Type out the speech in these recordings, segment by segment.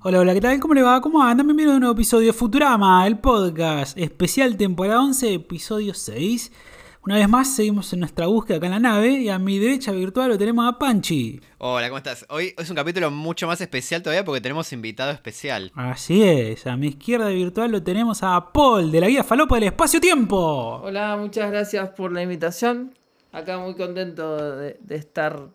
Hola, hola, ¿qué tal? ¿Cómo le va? ¿Cómo andan? Bienvenidos a un nuevo episodio de Futurama, el podcast especial temporada 11, episodio 6. Una vez más seguimos en nuestra búsqueda acá en la nave y a mi derecha virtual lo tenemos a Panchi. Hola, ¿cómo estás? Hoy es un capítulo mucho más especial todavía porque tenemos invitado especial. Así es, a mi izquierda virtual lo tenemos a Paul de la guía Falopa del Espacio-Tiempo. Hola, muchas gracias por la invitación. Acá muy contento de, de estar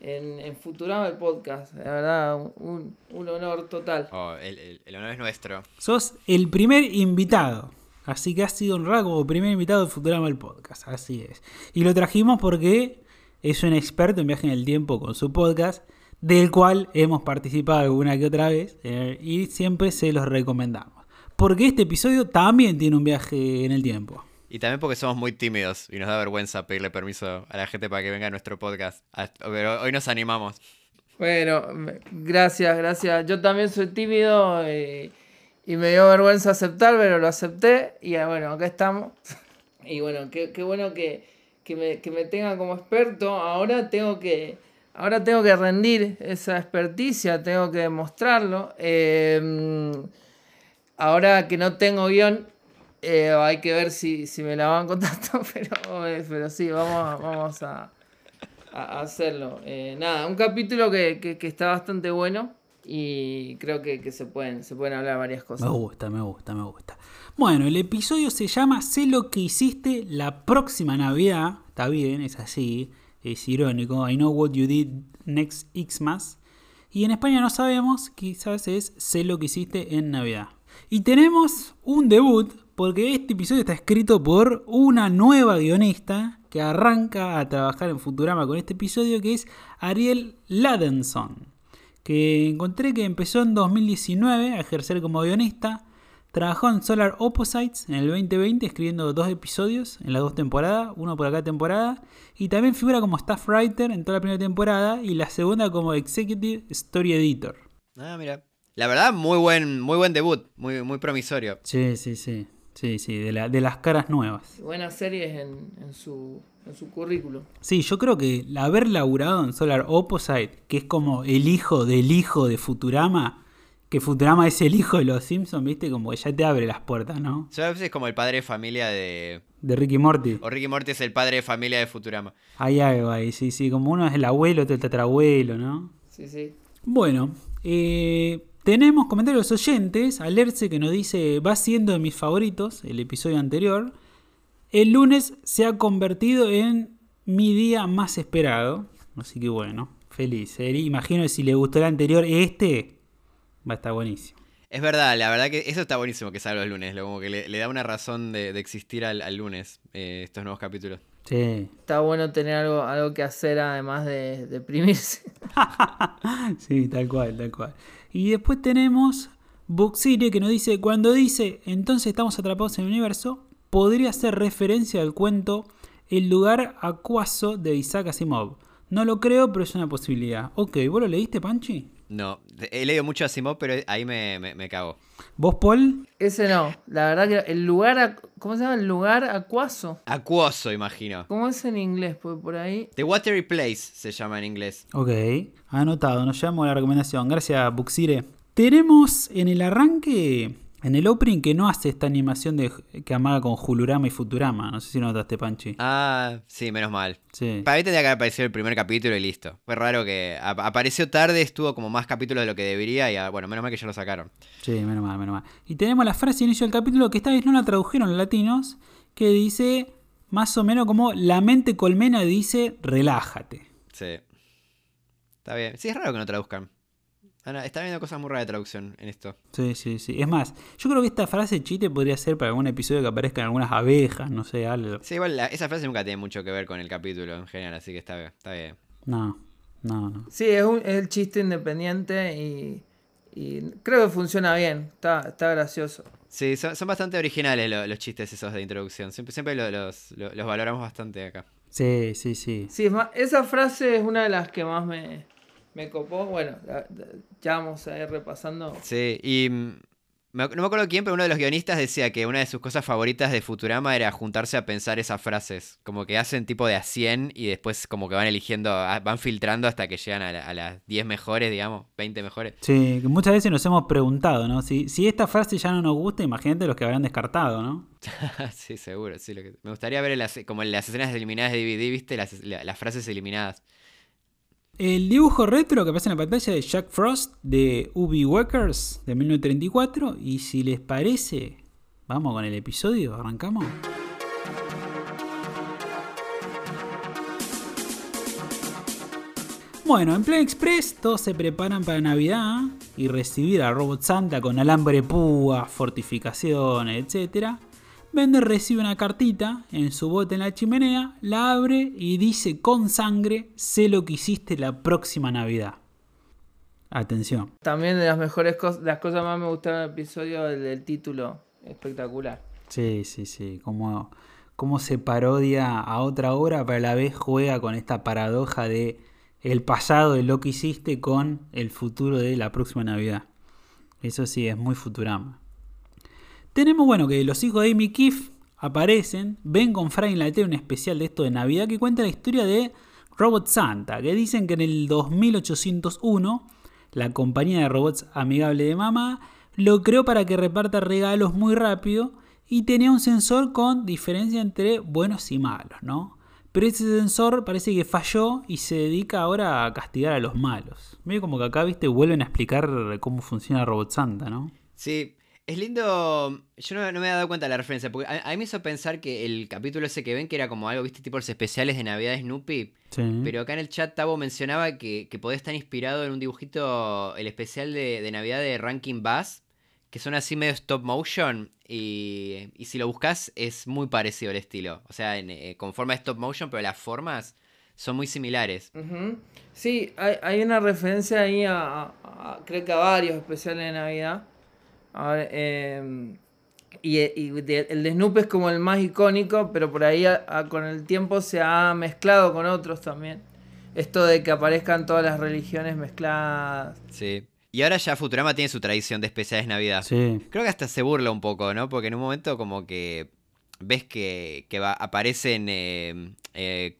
en, en, Futurama el podcast. La verdad, un, un honor total. Oh, el, el, el, honor es nuestro. Sos el primer invitado. Así que has sido honrado como primer invitado de Futurama el podcast. Así es. Y lo trajimos porque es un experto en viaje en el tiempo con su podcast, del cual hemos participado alguna que otra vez eh, y siempre se los recomendamos. Porque este episodio también tiene un viaje en el tiempo. Y también porque somos muy tímidos y nos da vergüenza pedirle permiso a la gente para que venga a nuestro podcast. Pero hoy nos animamos. Bueno, gracias, gracias. Yo también soy tímido y, y me dio vergüenza aceptar, pero lo acepté. Y bueno, acá estamos. Y bueno, qué, bueno que, que, me, que me tenga como experto. Ahora tengo que, ahora tengo que rendir esa experticia, tengo que demostrarlo. Eh, ahora que no tengo guion, eh, hay que ver si, si me la van contando, pero, pero sí, vamos, vamos a, a hacerlo. Eh, nada, un capítulo que, que, que, está bastante bueno y creo que, que, se, pueden, se pueden hablar varias cosas. Me gusta, me gusta, me gusta. Bueno, el episodio se llama Sé lo que hiciste la próxima Navidad. Está bien, es así, es irónico. I know what you did next Xmas. Y en España no sabemos, quizás es Sé lo que hiciste en Navidad. Y tenemos un debut porque este episodio está escrito por una nueva guionista que arranca a trabajar en Futurama con este episodio, que es Ariel Ladenson, que encontré que empezó en 2019 a ejercer como guionista, trabajó en Solar Opposites en el 2020 escribiendo dos episodios en las dos temporadas, uno por cada temporada, y también figura como staff writer en toda la primera temporada y la segunda como executive story editor. Ah, mira. La verdad, muy buen, muy buen debut, muy, muy promisorio. Sí, sí, sí. Sí, sí, de, la, de las caras nuevas. Buenas series en, en, su, en su currículum. Sí, yo creo que haber laburado en Solar Opposite, que es como el hijo del hijo de Futurama, que Futurama es el hijo de los Simpsons, ¿viste? Como que ya te abre las puertas, ¿no? Yo a veces es como el padre de familia de... De Ricky Morty. O Ricky Morty es el padre de familia de Futurama. Hay algo ahí, sí, sí. Como uno es el abuelo, otro el tatarabuelo, ¿no? Sí, sí. Bueno, eh... Tenemos comentarios oyentes. Alerce que nos dice: Va siendo de mis favoritos, el episodio anterior. El lunes se ha convertido en mi día más esperado. Así que bueno, feliz. ¿eh? Imagino que si le gustó el anterior, este va a estar buenísimo. Es verdad, la verdad que eso está buenísimo que salga los lunes. Como que le, le da una razón de, de existir al, al lunes, eh, estos nuevos capítulos. Sí. Está bueno tener algo, algo que hacer además de deprimirse. sí, tal cual, tal cual. Y después tenemos Buxire que nos dice, cuando dice, entonces estamos atrapados en el universo, podría hacer referencia al cuento El lugar acuoso de Isaac Asimov. No lo creo, pero es una posibilidad. Ok, ¿vos lo leíste, Panchi? No, he leído mucho Asimov, pero ahí me, me, me cago. ¿Vos, Paul? Ese no. La verdad que el lugar, ¿cómo se llama? El lugar acuoso. Acuoso, imagino. ¿Cómo es en inglés? Pues por ahí. The Watery Place se llama en inglés. Ok, anotado, nos llamo la recomendación. Gracias, Buxire. Tenemos en el arranque, en el opening, que no hace esta animación de, que amaga con Julurama y Futurama. No sé si notaste, Panchi. Ah, sí, menos mal. Sí. Para mí tendría que haber aparecido el primer capítulo y listo. Fue raro que ap apareció tarde, estuvo como más capítulos de lo que debería y bueno, menos mal que ya lo sacaron. Sí, menos mal, menos mal. Y tenemos la frase de inicio del capítulo que esta vez no la tradujeron los latinos, que dice más o menos como la mente colmena dice relájate. Sí. Está bien. Sí, es raro que no traduzcan. Ana, está viendo cosas muy raras de traducción en esto. Sí, sí, sí. Es más, yo creo que esta frase chiste podría ser para algún episodio que aparezcan algunas abejas, no sé, algo. Sí, igual la, esa frase nunca tiene mucho que ver con el capítulo en general, así que está, está bien. No, no, no. Sí, es, un, es el chiste independiente y, y, creo que funciona bien. Está, está gracioso. Sí, son, son bastante originales los, los, chistes esos de introducción. Siempre, siempre los, los, los valoramos bastante acá. Sí, sí, sí. Sí, es más, esa frase es una de las que más me, me copó. Bueno, ya vamos a ir repasando. Sí, y Me- no me acuerdo quién, pero uno de los guionistas decía que una de sus cosas favoritas de Futurama era juntarse a pensar esas frases. Como que hacen tipo de a 100 y después como que van eligiendo, van filtrando hasta que llegan a, la- a las 10 mejores, digamos, 20 mejores. Sí, que muchas veces nos hemos preguntado, ¿no? Si, si esta frase ya no nos gusta, imagínate los que habrán descartado, ¿no? sí, seguro, sí. lo que- Me gustaría ver las, como en las escenas eliminadas de DVD, ¿viste? Las, la- las frases eliminadas. El dibujo retro que aparece en la pantalla de Jack Frost de Ubi Workers de 1934. Y si les parece, vamos con el episodio, arrancamos. Bueno, en Play Express todos se preparan para Navidad y recibir a Robot Santa con alambre púa, fortificaciones, etc. Bender recibe una cartita en su bote en la chimenea, la abre y dice con sangre, sé lo que hiciste la próxima Navidad. Atención. También de las mejores cosas, las cosas más me gustaron del episodio, el, el título. Espectacular. Sí, sí, sí. Cómo, cómo se parodia a otra obra, pero a la vez juega con esta paradoja de el pasado de lo que hiciste con el futuro de la próxima Navidad. Eso sí, es muy Futurama. Tenemos, bueno, que los hijos de Amy Keefe aparecen, ven con Fry en la tele un especial de esto de Navidad que cuenta la historia de Robot Santa, que dicen que en el 2801 la compañía de robots amigable de mamá lo creó para que reparta regalos muy rápido y tenía un sensor con diferencia entre buenos y malos, ¿no? Pero ese sensor parece que falló y se dedica ahora a castigar a los malos. Medio como que acá, viste, vuelven a explicar cómo funciona Robot Santa, ¿no? Sí, es lindo. Yo no, no me había dado cuenta de la referencia, porque a, a mí me hizo pensar que el capítulo ese que ven, que era como algo, viste, tipo los especiales de Navidad de Snoopy. Sí. Pero acá en el chat Tabo mencionaba que, que podía estar inspirado en un dibujito, el especial de, de Navidad de Ranking Bass, que son así medio stop motion. Y, y si lo buscas es muy parecido el estilo. O sea, en, eh, con forma de stop motion, pero las formas son muy similares. Sí, hay, hay una referencia ahí a, a- a- creo que a varios especiales de Navidad. A ver, eh, y, y de- el de Snoopy es como el más icónico, pero por ahí a- a- con el tiempo se ha mezclado con otros también. Esto de que aparezcan todas las religiones mezcladas. Sí. Y ahora ya Futurama tiene su tradición de especiales Navidad. Sí. Creo que hasta se burla un poco, ¿no? Porque en un momento como que ves que, que va, aparecen eh, eh,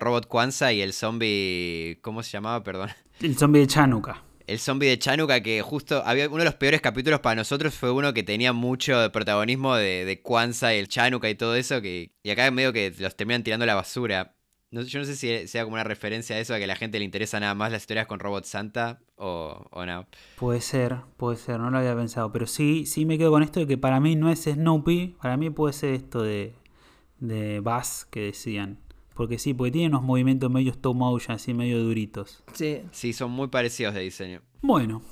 Robot Kwanzaa y el zombie... ¿Cómo se llamaba? Perdón. El zombie de Chanuka. El zombie de Chanuka que justo había uno de los peores capítulos para nosotros fue uno que tenía mucho protagonismo de, de Kwanzaa y el Chanuka y todo eso que y acá medio que los terminan tirando a la basura. No, yo no sé si sea como una referencia a eso, a que a la gente le interesa nada más las historias con Robot Santa o, o no. Puede ser, puede ser, no lo había pensado. Pero sí, sí me quedo con esto de que para mí no es Snoopy, para mí puede ser esto de, de Buzz que decían. Porque sí, porque tiene unos movimientos medio stop motion, así medio duritos. Sí, Sí, son muy parecidos de diseño. Bueno,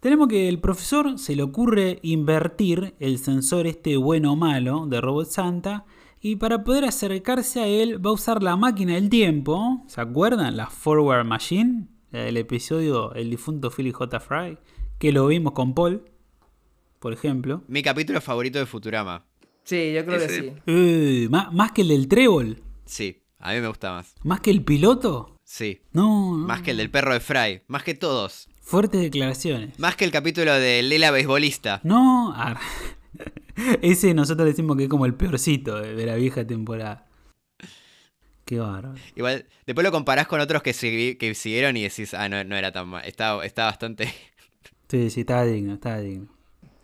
tenemos que el profesor se le ocurre invertir el sensor este bueno o malo de Robot Santa. Y para poder acercarse a él va a usar la máquina del tiempo. ¿Se acuerdan? La Forward Machine. del episodio El difunto Philly J. Fry. Que lo vimos con Paul. Por ejemplo. Mi capítulo favorito de Futurama. sí, yo creo que sí. Eh, más, más que el del trébol. Sí, a mí me gusta más. Más que el piloto. Sí. No, no. Más que el del perro de Fry. Más que todos. Fuertes declaraciones. Más que el capítulo de Lela Beisbolista. No. ar- Ese nosotros decimos que es como el peorcito de, la vieja temporada. Qué bárbaro. Igual, después lo comparás con otros que, segui- que siguieron y decís, ah, no, no era tan mal. Está, está bastante. Sí, sí, estaba digno, estaba digno.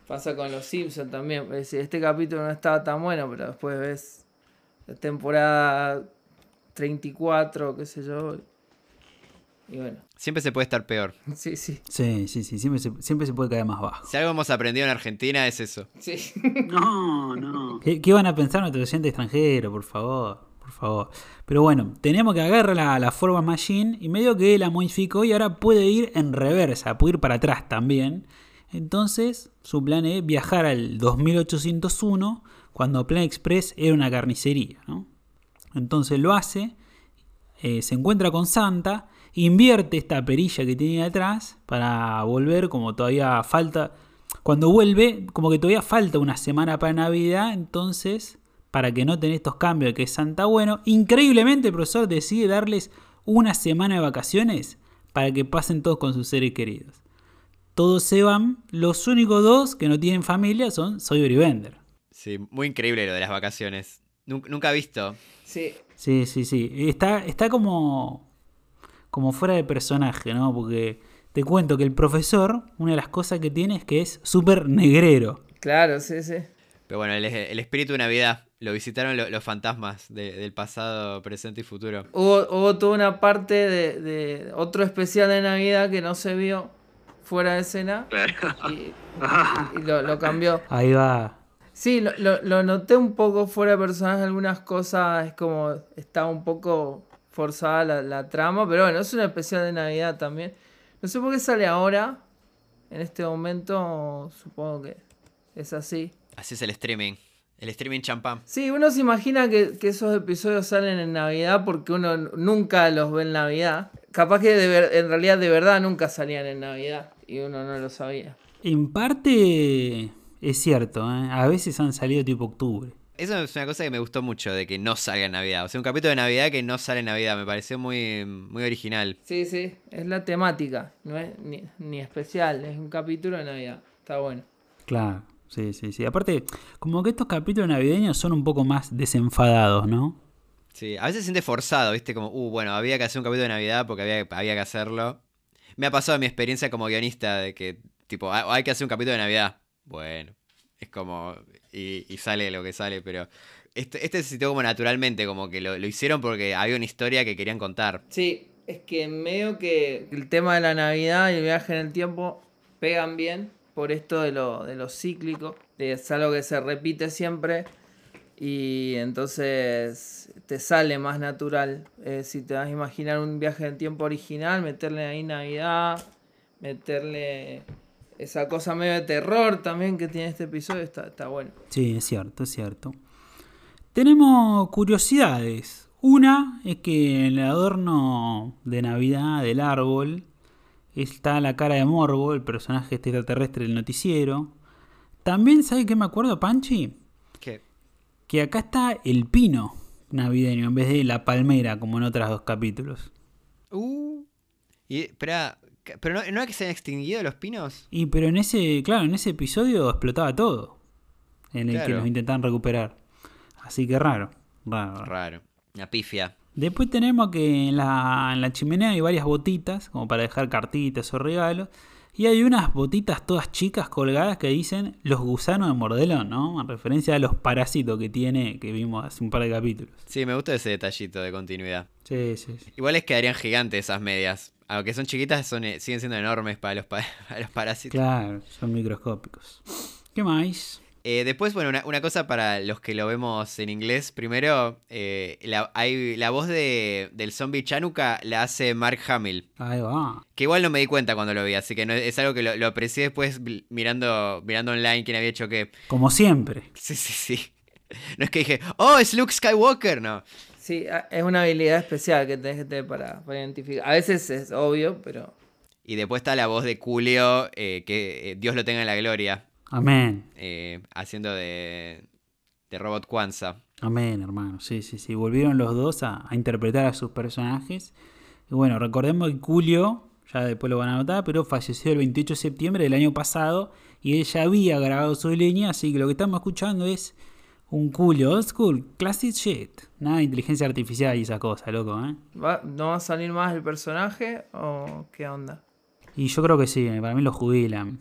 Pasa con los Simpsons también. Este capítulo no estaba tan bueno, pero después ves la temporada 34, qué sé yo. Y bueno, Siempre se puede estar peor. sí, sí. Sí, sí, sí, siempre se, siempre se puede caer más bajo. Si algo hemos aprendido en Argentina es eso. Sí. No, no. ¿Qué, qué van a pensar nuestros oyentes extranjeros, por favor? Por favor. Pero bueno, tenemos que agarrar la, la Forward Machine y medio que la modificó y ahora puede ir en reversa, puede ir para atrás también. Entonces, su plan es viajar al 2801, cuando Plan Express era una carnicería, ¿no? Entonces lo hace, eh, se encuentra con Santa, invierte esta perilla que tenía atrás para volver como todavía falta. Cuando vuelve, como que todavía falta una semana para Navidad, entonces, para que noten estos cambios de que es Santa bueno, increíblemente el profesor decide darles una semana de vacaciones para que pasen todos con sus seres queridos. todos se van. Los únicos dos que no tienen familia son Soy Bender. Sí, muy increíble lo de las vacaciones. Nunca he visto. Sí. Sí, sí, sí. Está, está como, como fuera de personaje, ¿no? Porque te cuento que el profesor, una de las cosas que tiene es que es súper negrero. Claro, sí, sí. Pero bueno, el, espíritu de Navidad. Lo visitaron los fantasmas del pasado, presente y futuro. Hubo, toda una parte de, otro especial de Navidad que no se vio fuera de escena. Y, lo, cambió. Ahí va. Sí, lo, noté un poco fuera de personaje. Algunas cosas es como está un poco forzada la, la trama. Pero bueno, es un especial de Navidad también. No sé por qué sale ahora. En este momento, supongo que es así. Así es el streaming. El streaming champán. Sí, uno se imagina que, esos episodios salen en Navidad porque uno nunca los ve en Navidad. Capaz que en realidad de verdad nunca salían en Navidad y uno no lo sabía. En parte es cierto, ¿eh? a veces han salido tipo octubre. Eso es una cosa que me gustó mucho, de que no salga en Navidad. O sea, un capítulo de Navidad que no sale en Navidad, me pareció muy, muy original. Sí, sí, es la temática, no es ni, ni especial, es un capítulo de Navidad. Está bueno. Claro. Sí, sí, sí. Aparte, como que estos capítulos navideños son un poco más desenfadados, ¿no? Sí, a veces se siente forzado, ¿viste? Como, uh, bueno, había que hacer un capítulo de Navidad porque había, había que hacerlo. Me ha pasado mi experiencia como guionista de que, tipo, ah, hay que hacer un capítulo de Navidad. Bueno, es como. Y, sale lo que sale, pero. Este, este se sintió como naturalmente, como que lo, lo hicieron porque había una historia que querían contar. Sí, es que medio que el tema de la Navidad y el viaje en el tiempo pegan bien por esto de lo, de cíclico, es algo que se repite siempre y entonces te sale más natural. Eh, si te vas a imaginar un viaje en tiempo original, meterle ahí Navidad, meterle esa cosa medio de terror también que tiene este episodio, está, está bueno. Sí, es cierto, es cierto. Tenemos curiosidades. Una es que el adorno de Navidad del árbol está la cara de Morbo, el personaje este extraterrestre del noticiero. También, ¿sabe qué me acuerdo, Panchi? ¿Qué? Que acá está el pino navideño en vez de la palmera, como en otros dos capítulos. Uh. Y, espera, ¿pero no, no es que se han extinguido los pinos? Y pero en ese, claro, en ese episodio explotaba todo. En el que los intentan recuperar. Así que raro. Raro. Raro. Una pifia. Después tenemos que en la, en la chimenea hay varias botitas, como para dejar cartitas o regalos. Y hay unas botitas todas chicas colgadas que dicen los gusanos de Mordelón, ¿no? En referencia a los parásitos que tiene, que vimos hace un par de capítulos. Sí, me gusta ese detallito de continuidad. Sí, sí, sí. Igual es quedarían gigantes esas medias. Aunque son chiquitas, son, eh, siguen siendo enormes para los, para los parásitos. Claro, son microscópicos. ¿Qué más? Eh, después, bueno, una, cosa para los que lo vemos en inglés. Primero, eh, la, hay, la voz de, del zombie Chanuka la hace Mark Hamill. Ahí va. Que igual no me di cuenta cuando lo vi, así que no, es algo que lo, aprecié después mirando, mirando online quién había hecho qué. Como siempre. Sí, sí, sí. No es que dije, oh, es Luke Skywalker, no. Sí, es una habilidad especial que tenés que tener para, identificar. A veces es obvio, pero... Y después está la voz de Julio, eh, que Dios lo tenga en la gloria. Amén. Eh, haciendo de, de Robot Kwanzaa. Amén, hermano. Sí, sí, sí. Volvieron los dos a, interpretar a sus personajes. Y bueno, recordemos que Julio, ya después lo van a notar, pero falleció el 28 de septiembre del año pasado y él ya había grabado su línea, así que lo que estamos escuchando es un Julio old school, classic shit. Nada de inteligencia artificial y esa cosa, loco, ¿eh? ¿No va a salir más el personaje o qué onda? Y yo creo que sí, para mí lo jubilan.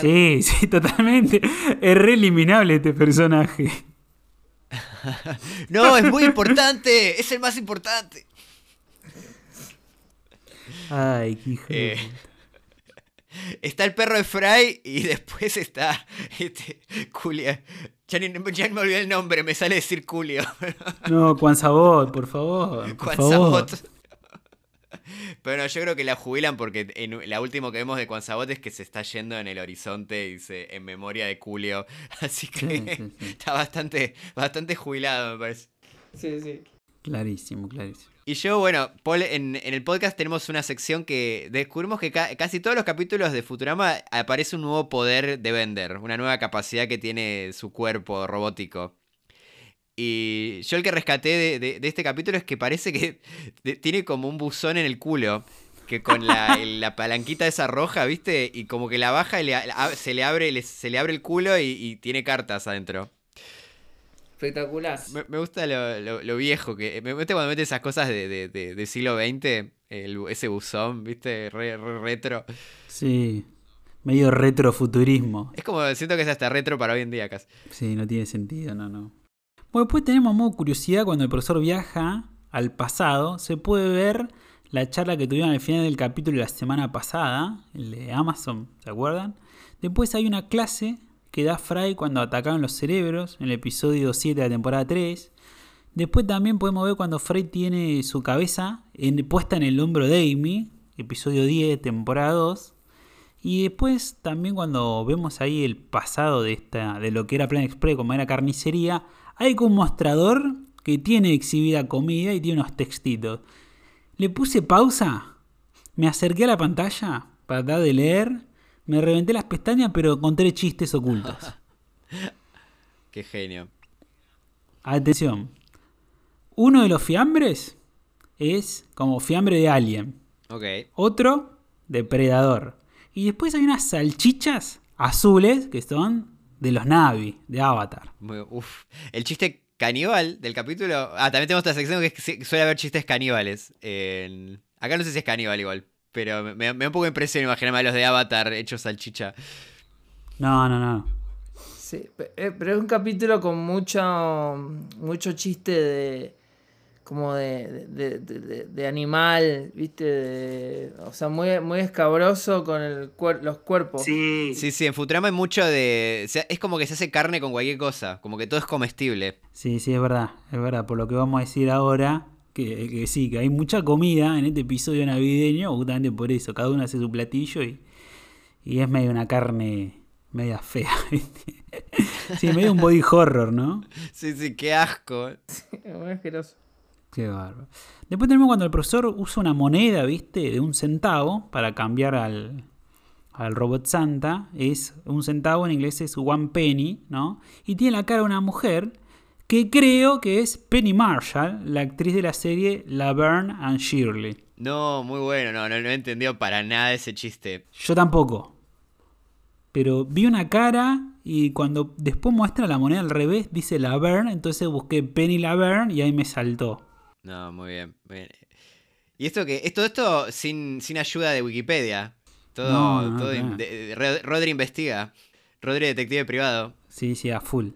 Sí, sí, totalmente. Es re eliminable este personaje. no, es muy importante. Es el más importante. Ay, qué hijo. Eh, está el perro de Fry y después está este Culia. Ya, ni, me olvidé el nombre, me sale decir Culio. no, Juan Sabot, por favor. Por Sabot. Pero no, yo creo que la jubilan porque en la última que vemos de Sabot es que se está yendo en el horizonte, dice, en memoria de Julio. Así que está bastante, bastante jubilado, me parece. Sí, sí. Clarísimo, clarísimo. Y yo, bueno, Paul, en, el podcast tenemos una sección que descubrimos que casi todos los capítulos de Futurama aparece un nuevo poder de Bender, una nueva capacidad que tiene su cuerpo robótico. Y yo el que rescaté de, este capítulo es que parece que tiene como un buzón en el culo. que con la, la palanquita esa roja, ¿viste? Y como que la baja y le- se, le abre, le- se le abre el culo y, y tiene cartas adentro. Espectacular. Me, me gusta lo, lo- lo viejo, que me gusta cuando mete esas cosas de, de- de- del siglo XX, el- ese buzón, ¿viste? Re- re- retro. Sí. Medio retrofuturismo. Es como, siento que es hasta retro para hoy en día casi. Sí, no tiene sentido, no, no. Bueno, después tenemos modo curiosidad cuando el profesor viaja al pasado. Se puede ver la charla que tuvieron al final del capítulo de la semana pasada, el de Amazon, ¿se acuerdan? Después hay una clase que da Fry cuando atacaron los cerebros, en el episodio 7 de la temporada 3. Después también podemos ver cuando Fry tiene su cabeza en- puesta en el hombro de Amy, episodio 10, temporada 2. Y después también cuando vemos ahí el pasado de esta de lo que era Plan Express, como era carnicería, hay un mostrador que tiene exhibida comida y tiene unos textitos. Le puse pausa, me acerqué a la pantalla para tratar de leer, me reventé las pestañas pero encontré chistes ocultos. Qué genio. Atención. Uno de los fiambres es como fiambre de alien. Ok. Otro, depredador. Y después hay unas salchichas azules que son de los Navi, de Avatar. Uf. El chiste caníbal del capítulo. Ah, también tenemos otra sección que es que suele haber chistes caníbales. en- Acá no sé si es caníbal igual. Pero me, me da un poco de impresión imaginarme a los de Avatar hechos salchicha. No, no, no. Sí, eh, pero es un capítulo con mucho, mucho chiste de como de, de, de- de- de animal, ¿viste? De- o sea, muy, muy escabroso con el cuer- los cuerpos. Sí. Sí, sí, en Futurama hay mucho de. o sea, es como que se hace carne con cualquier cosa. Como que todo es comestible. Sí, sí, es verdad. Es verdad. Por lo que vamos a decir ahora, que, que sí, que hay mucha comida en este episodio navideño, justamente por eso. Cada uno hace su platillo y, y es medio una carne media fea, ¿viste? Sí, medio un body horror, ¿no? Sí, sí, qué asco. Muy asqueroso. Qué bárbaro. Después tenemos cuando el profesor usa una moneda, ¿viste? De un centavo para cambiar al, al robot Santa. Es un centavo en inglés es one penny, ¿no? Y tiene la cara de una mujer que creo que es Penny Marshall, la actriz de la serie Laverne and Shirley. No, muy bueno, no, no, no he entendido para nada ese chiste. Yo tampoco. Pero vi una cara y cuando después muestra la moneda al revés dice Laverne, entonces busqué Penny Laverne y ahí me saltó. No, muy bien. muy bien. Y esto que. Es todo esto sin, sin ayuda de Wikipedia. Todo. No, no, todo in- de- Rodri investiga. Rodri detective privado. Sí, sí, a full.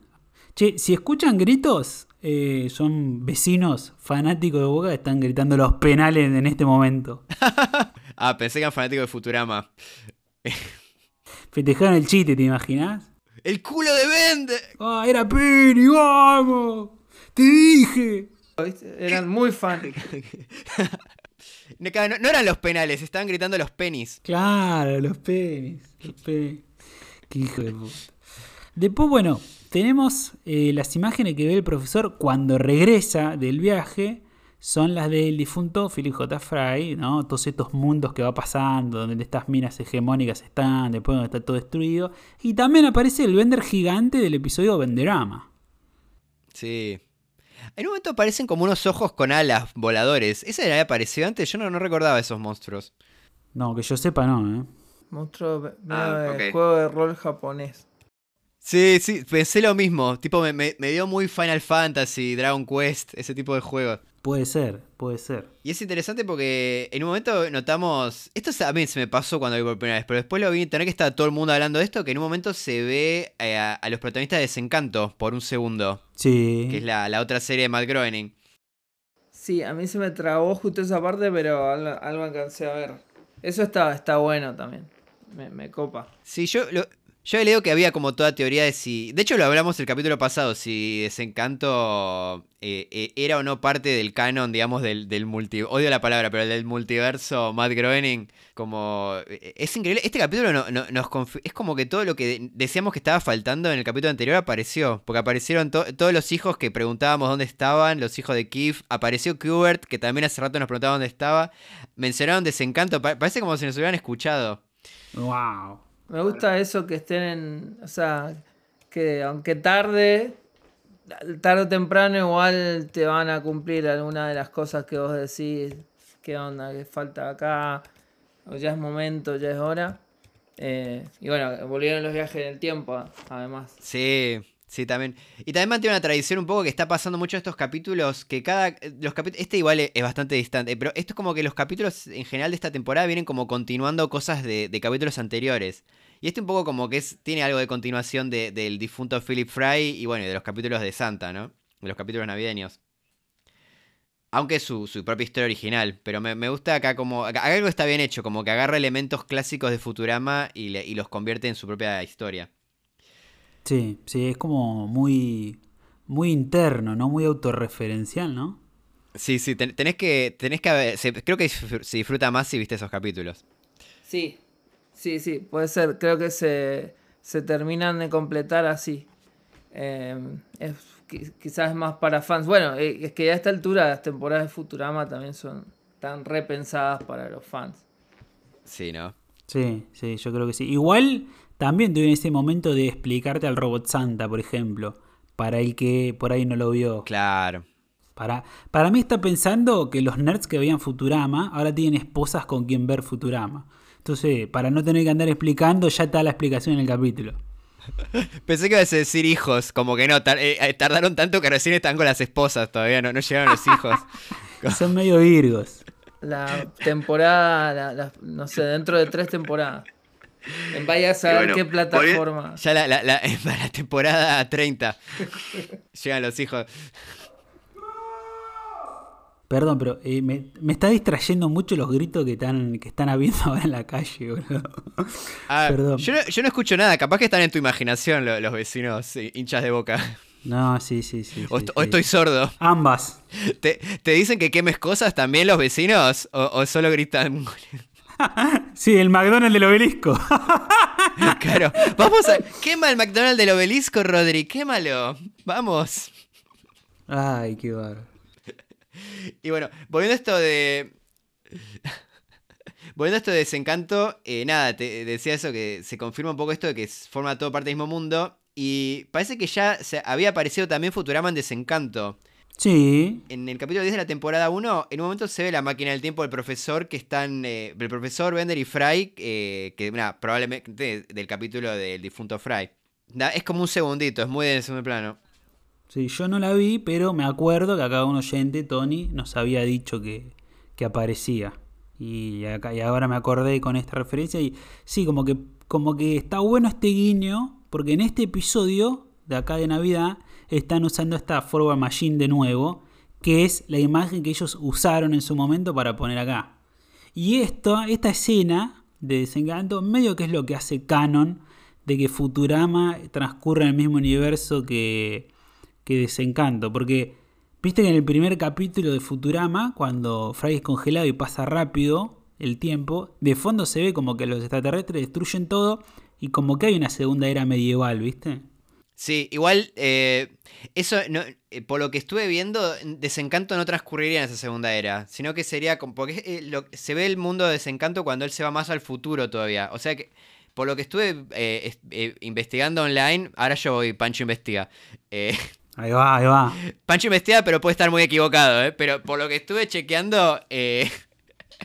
Che, si escuchan gritos, eh, son vecinos fanáticos de Boca que están gritando los penales en este momento. Ah, pensé que eran fanáticos de Futurama. Festejaron el chiste, ¿te imaginas? ¡El culo de Bender! ¡Ah, era Penny! ¡Vamos! ¡Te dije! ¿Viste? Eran muy fan. No, claro, no- no eran los penales, estaban gritando los penis. Claro, los penis. Los penis. Qué hijo de puta. Después, bueno, tenemos eh, las imágenes que ve el profesor cuando regresa del viaje. Son las del difunto Philip J. Fry, ¿no? Todos estos mundos que va pasando, donde estas minas hegemónicas están, después donde está todo destruido. Y también aparece el Bender gigante del episodio Benderama. Sí. En un momento aparecen como unos ojos con alas voladores. ¿Ese había aparecido antes? Yo no, no recordaba esos monstruos. No, que yo sepa, no, ¿eh? Monstruo de- Ah, juego de rol japonés. Sí, sí, pensé lo mismo. Tipo, me, me- me dio muy Final Fantasy, Dragon Quest, ese tipo de juegos. Puede ser, puede ser. Y es interesante porque en un momento notamos. Esto a mí se me pasó cuando vi por primera vez, pero después lo vi en internet que está todo el mundo hablando de esto. Que en un momento se ve eh, a, a los protagonistas de Desencanto por un segundo, Sí. que es la, la otra serie de Matt Groening. Sí, a mí se me trabó justo esa parte, pero algo, algo alcancé a ver. Eso está, está bueno también. Me, me copa. Sí, yo, lo- yo he leído que había como toda teoría de si. De hecho, lo hablamos el capítulo pasado, si Desencanto eh, eh, era o no parte del canon, digamos, del, del multi. Odio la palabra, pero del multiverso Matt Groening. Como. eh, Es increíble. Este capítulo no- no- nos confi- es como que todo lo que de- decíamos que estaba faltando en el capítulo anterior apareció. Porque aparecieron to- todos los hijos que preguntábamos dónde estaban, los hijos de Keith. Apareció Kubert, que también hace rato nos preguntaba dónde estaba. Mencionaron Desencanto. pa- parece como si nos hubieran escuchado. Wow. Me gusta eso que estén en. O sea, que aunque tarde, tarde o temprano igual te van a cumplir alguna de las cosas que vos decís. ¿Qué onda? ¿Qué falta acá? o ya es momento, ya es hora. Eh, y bueno, volvieron los viajes en el tiempo, además. Sí, sí, también. Y también mantiene una tradición un poco que está pasando mucho estos capítulos, que cada... Los capi- este igual es, bastante distante, pero esto es como que los capítulos en general de esta temporada vienen como continuando cosas de, de capítulos anteriores. Y este un poco como que es, tiene algo de continuación de- del difunto Philip Fry y bueno, de los capítulos de Santa, ¿no? De los capítulos navideños. Aunque es su, su propia historia original, pero me, me gusta acá como... Acá algo está bien hecho, como que agarra elementos clásicos de Futurama y los convierte en su propia historia. Sí, sí, es como muy, muy interno, ¿no? Muy autorreferencial, ¿no? Sí, sí, ten- tenés que, tenés que se- creo que se disfruta más si viste esos capítulos. Sí, sí, sí, puede ser. Creo que se, se terminan de completar así. Eh, es, qui- quizás es más para fans. Bueno, eh, es que a esta altura las temporadas de Futurama también son tan repensadas para los fans. Sí, ¿no? Sí, sí, yo creo que sí. Igual también tuve ese momento de explicarte al robot Santa, por ejemplo, para el que por ahí no lo vio. Claro. Para, para mí está pensando que los nerds que veían Futurama ahora tienen esposas con quien ver Futurama. Entonces, para no tener que andar explicando, ya está la explicación en el capítulo. Pensé que ibas a decir hijos, como que no, tar- eh, eh, tardaron tanto que recién están con las esposas todavía, no, no llegaron los hijos. Son medio virgos. La temporada, la- la- no sé, dentro de tres temporadas. Vaya a saber bueno, qué plataforma. Ya la, la, la- para la temporada 30 llegan los hijos. Perdón, pero eh, me, me está distrayendo mucho los gritos que están, que están habiendo ahora en la calle, boludo. Ah, Perdón. Yo, no, yo no escucho nada, capaz que están en tu imaginación lo- los, vecinos eh, hinchas de boca. No, sí, sí, sí. O, sí, est- o sí. estoy sordo. Ambas. ¿Te, te dicen que quemes cosas también los vecinos? ¿O, o solo gritan? Sí, el McDonald's del obelisco. claro. Vamos a. Quema el McDonald's del obelisco, Rodri. Quémalo. Vamos. Ay, qué bárbaro. Y bueno, volviendo a esto de. Volviendo a esto de desencanto, eh, nada, te decía eso, que se confirma un poco esto de que forma todo parte del mismo mundo. Y parece que ya se había aparecido también Futurama en desencanto. Sí, En el capítulo 10 de la temporada 1, en un momento se ve la máquina del tiempo del profesor que están. eh, el profesor Bender y Fry, eh, que nada, probablemente del capítulo del difunto Fry. Es como un segundito, es muy de segundo plano. sí, yo no la vi, pero me acuerdo que acá un oyente, Tony, nos había dicho que, que aparecía. Y, acá, y ahora me acordé con esta referencia y sí, como que, como que está bueno este guiño, porque en este episodio de acá de Navidad están usando esta Forward Machine de nuevo, que es la imagen que ellos usaron en su momento para poner acá. Y esto, esta escena de desencanto, medio que es lo que hace canon de que Futurama transcurre en el mismo universo que, que Desencanto. Porque viste que en el primer capítulo de Futurama, cuando Fry es congelado y pasa rápido el tiempo, de fondo se ve como que los extraterrestres destruyen todo y como que hay una segunda era medieval, ¿viste? Sí, igual, eh, eso, no, eh, por lo que estuve viendo, Desencanto no transcurriría en esa segunda era, sino que sería como, porque eh, lo- se ve el mundo de Desencanto cuando él se va más al futuro todavía. O sea que, por lo que estuve eh, es- investigando online, ahora yo voy, Pancho investiga. Ahí va, ahí va. Pancho investiga, pero puede estar muy equivocado, ¿eh? Pero por lo que estuve chequeando,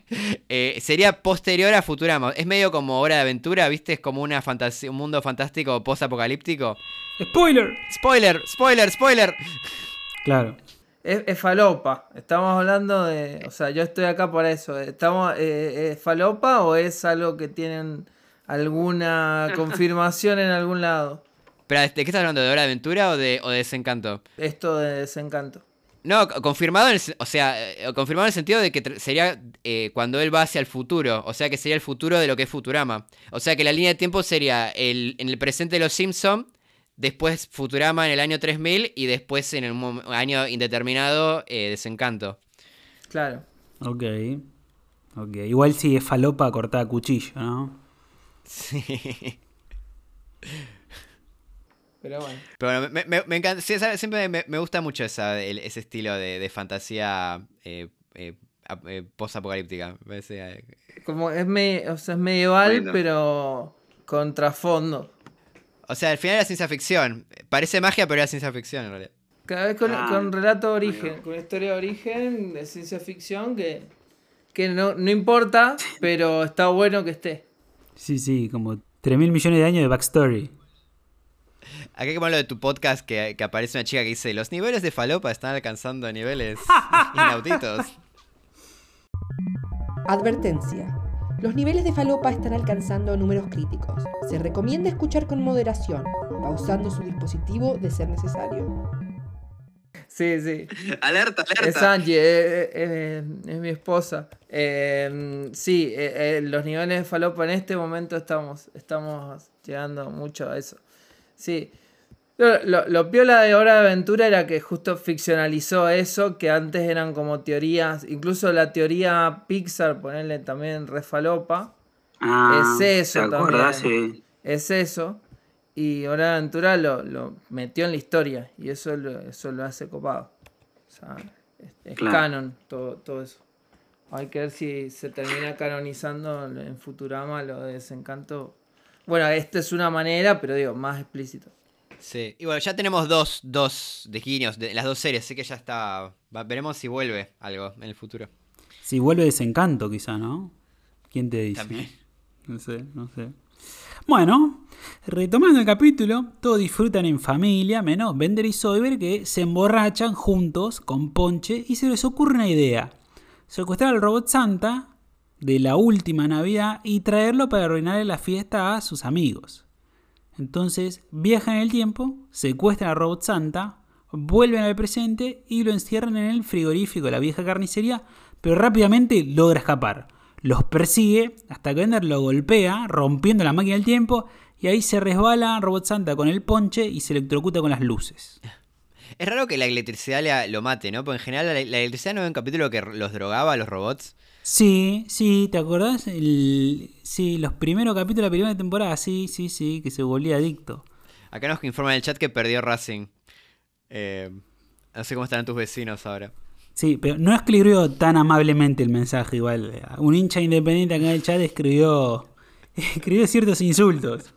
eh, eh, sería posterior a Futurama. Es medio como Hora de Aventura, ¿viste? Es como una fantasía, un mundo fantástico post-apocalíptico. ¡Spoiler! Spoiler, spoiler, spoiler. Claro. Es, es falopa. Estamos hablando de. O sea, yo estoy acá por eso. Estamos, eh, ¿Es falopa o es algo que tienen alguna confirmación en algún lado? Pero, ¿de qué estás hablando? ¿De Hora de Aventura o de, o de Desencanto? Esto de desencanto. No, co- confirmado en el, o sea, eh, confirmado en el sentido de que sería eh, cuando él va hacia el futuro, o sea que sería el futuro de lo que es Futurama. O sea que la línea de tiempo sería el, en el presente de los Simpson, después Futurama en el año 3000 y después en el mo- año indeterminado eh, Desencanto. Claro. Ok. Ok. Igual si es falopa cortada a cuchillo, ¿no? Sí. Pero bueno. Pero bueno, me, me- me encanta, sí, ¿sabes? siempre me, me gusta mucho esa, el- ese estilo de, de fantasía eh, eh, eh, post-apocalíptica. Eh, Como es, me, o sea, es medieval, pero con trasfondo. O sea, al final era ciencia ficción. Parece magia, pero era ciencia ficción en realidad. Cada vez con, Ah, con relato de origen, con historia de origen de ciencia ficción que, que no, no importa, pero está bueno que esté. Sí, sí, como 3 mil millones de años de backstory. Acá hay que de tu podcast que, que aparece una chica que dice, los niveles de falopa están alcanzando niveles inautitos. Advertencia. Los niveles de falopa están alcanzando números críticos. Se recomienda escuchar con moderación, pausando su dispositivo de ser necesario. Sí, sí. alerta, alerta. Es Angie, eh, eh, es mi esposa. Eh, sí, eh, eh, los niveles de falopa en este momento estamos, estamos llegando mucho a eso. Sí. Lo, lo, lo piola de Hora de Aventura era que justo ficcionalizó eso, que antes eran como teorías, incluso la teoría Pixar, ponerle también refalopa. Ah, es eso ¿te acordás? también. Sí. Es eso. Y Hora de Aventura lo, lo metió en la historia. Y eso lo, eso lo hace copado. O sea, es, es Claro. canon todo, todo eso. Hay que ver si se termina canonizando en Futurama lo de Desencanto. Bueno, esta es una manera, pero digo, más explícito. Sí, y bueno, ya tenemos dos, dos de de las dos series, así que ya está. va- veremos si vuelve algo en el futuro. Si vuelve desencanto, quizá, ¿no? ¿Quién te dice? También. No sé, no sé. Bueno, retomando el capítulo, todos disfrutan en familia, menos Bender y Soyber que se emborrachan juntos con Ponche y se les ocurre una idea. Secuestrar al robot Santa de la última Navidad y traerlo para arruinarle la fiesta a sus amigos. Entonces viajan en el tiempo, secuestran al robot Santa, vuelven al presente y lo encierran en el frigorífico de la vieja carnicería, pero rápidamente logra escapar. Los persigue hasta que Bender lo golpea, rompiendo la máquina del tiempo, y ahí se resbala Robot Santa con el ponche y se electrocuta con las luces. Es raro que la electricidad le- lo mate, ¿no? Porque en general la electricidad no es un capítulo que los drogaba a los robots. Sí, sí, ¿te acordás? El- sí, los primeros capítulos de la primera temporada, sí, sí, sí, que se volvía adicto. Acá nos informan en el chat que perdió Racing. Eh, no sé cómo estarán tus vecinos ahora. Sí, pero no escribió tan amablemente el mensaje igual. Un hincha independiente acá en el chat escribió, escribió ciertos insultos.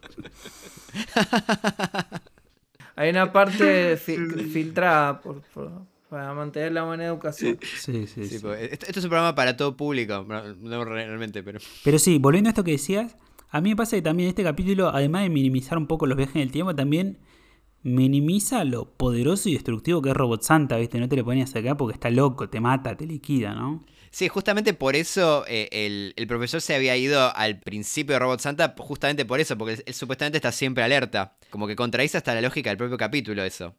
Hay una parte fi- filtrada por, por- para mantener la buena educación. Sí, sí, Sí, sí. porque esto, esto es un programa para todo público. No, no realmente, pero. Pero sí, volviendo a esto que decías, a mí me pasa que también este capítulo, además de minimizar un poco los viajes en el tiempo, también minimiza lo poderoso y destructivo que es Robot Santa, ¿viste? No te le ponías acá porque está loco, te mata, te liquida, ¿no? Sí, justamente por eso eh, el, el profesor se había ido al principio de Robot Santa, justamente por eso, porque él, él supuestamente está siempre alerta. Como que contradice hasta la lógica del propio capítulo eso.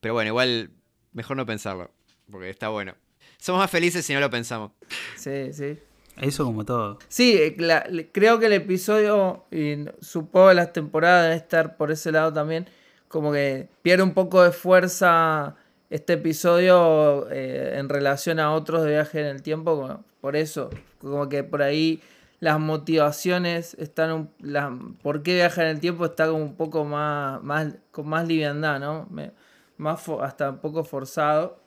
Pero bueno, igual mejor no pensarlo, porque está bueno. Somos más felices si no lo pensamos. Sí, sí. Eso como todo. Sí, eh, la- creo que el episodio, y supongo las temporadas deben estar por ese lado también, como que pierde un poco de fuerza este episodio eh, en relación a otros de viaje en el tiempo. como- por eso, como que por ahí las motivaciones están, un- la, por qué viaja en el tiempo está como un poco más, más con más liviandad, ¿no? Me- más fo- hasta un poco forzado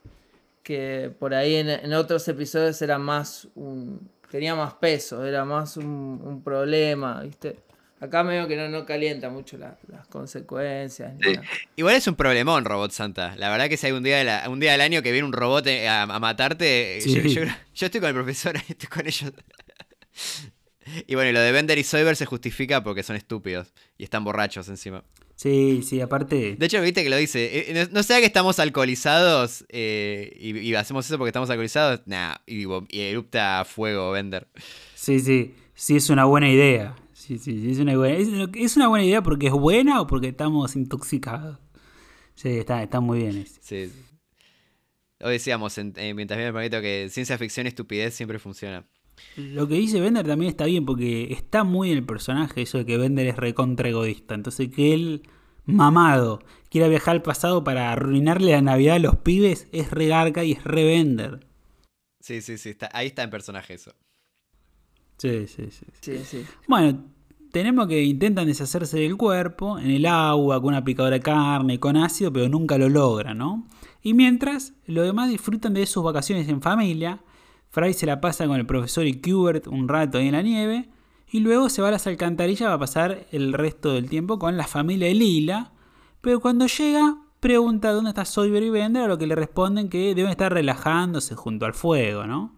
que por ahí en, en otros episodios era más un. tenía más peso, era más un, un problema, ¿viste? Acá medio que no, no calienta mucho la- las consecuencias. Igual es un problemón, Robot Santa. La verdad que si hay un día, de la- un día del año que viene un robot eh, a, a matarte, eh, Sí. yo, yo- yo estoy con el profesor, estoy con ellos. Y bueno, y lo de Bender y Soyber se justifica porque son estúpidos y están borrachos encima. Sí, sí, aparte. De hecho, viste que lo dice. eh, no, no sea que estamos alcoholizados eh, y, y hacemos eso porque estamos alcoholizados. Nah, y, erupta fuego Bender. Sí, sí, sí es una buena idea. Sí, sí, sí, es una buena, es, es una buena idea porque es buena o porque estamos intoxicados. Sí, está, está muy bien. ese. Sí. Hoy decíamos, en- eh, mientras viene el planeta, que ciencia ficción y estupidez siempre funciona. Lo que dice Bender también está bien porque está muy en el personaje eso de que Bender es recontra egoísta. Entonces que él, mamado, quiera viajar al pasado para arruinarle la Navidad a los pibes es regarca y es re Bender. Sí, sí, sí. Está, ahí está en personaje eso. Sí, sí, sí. Sí, sí. Bueno, tenemos que intentan deshacerse del cuerpo en el agua, con una picadora de carne, con ácido, pero nunca lo logran, ¿no? Y mientras, los demás disfrutan de sus vacaciones en familia. Fry se la pasa con el profesor y Qbert un rato ahí en la nieve. Y luego se va a las alcantarillas para pasar el resto del tiempo con la familia de Lila. Pero cuando llega, pregunta dónde está Soyber y Bender, a lo que le responden que deben estar relajándose junto al fuego, ¿no?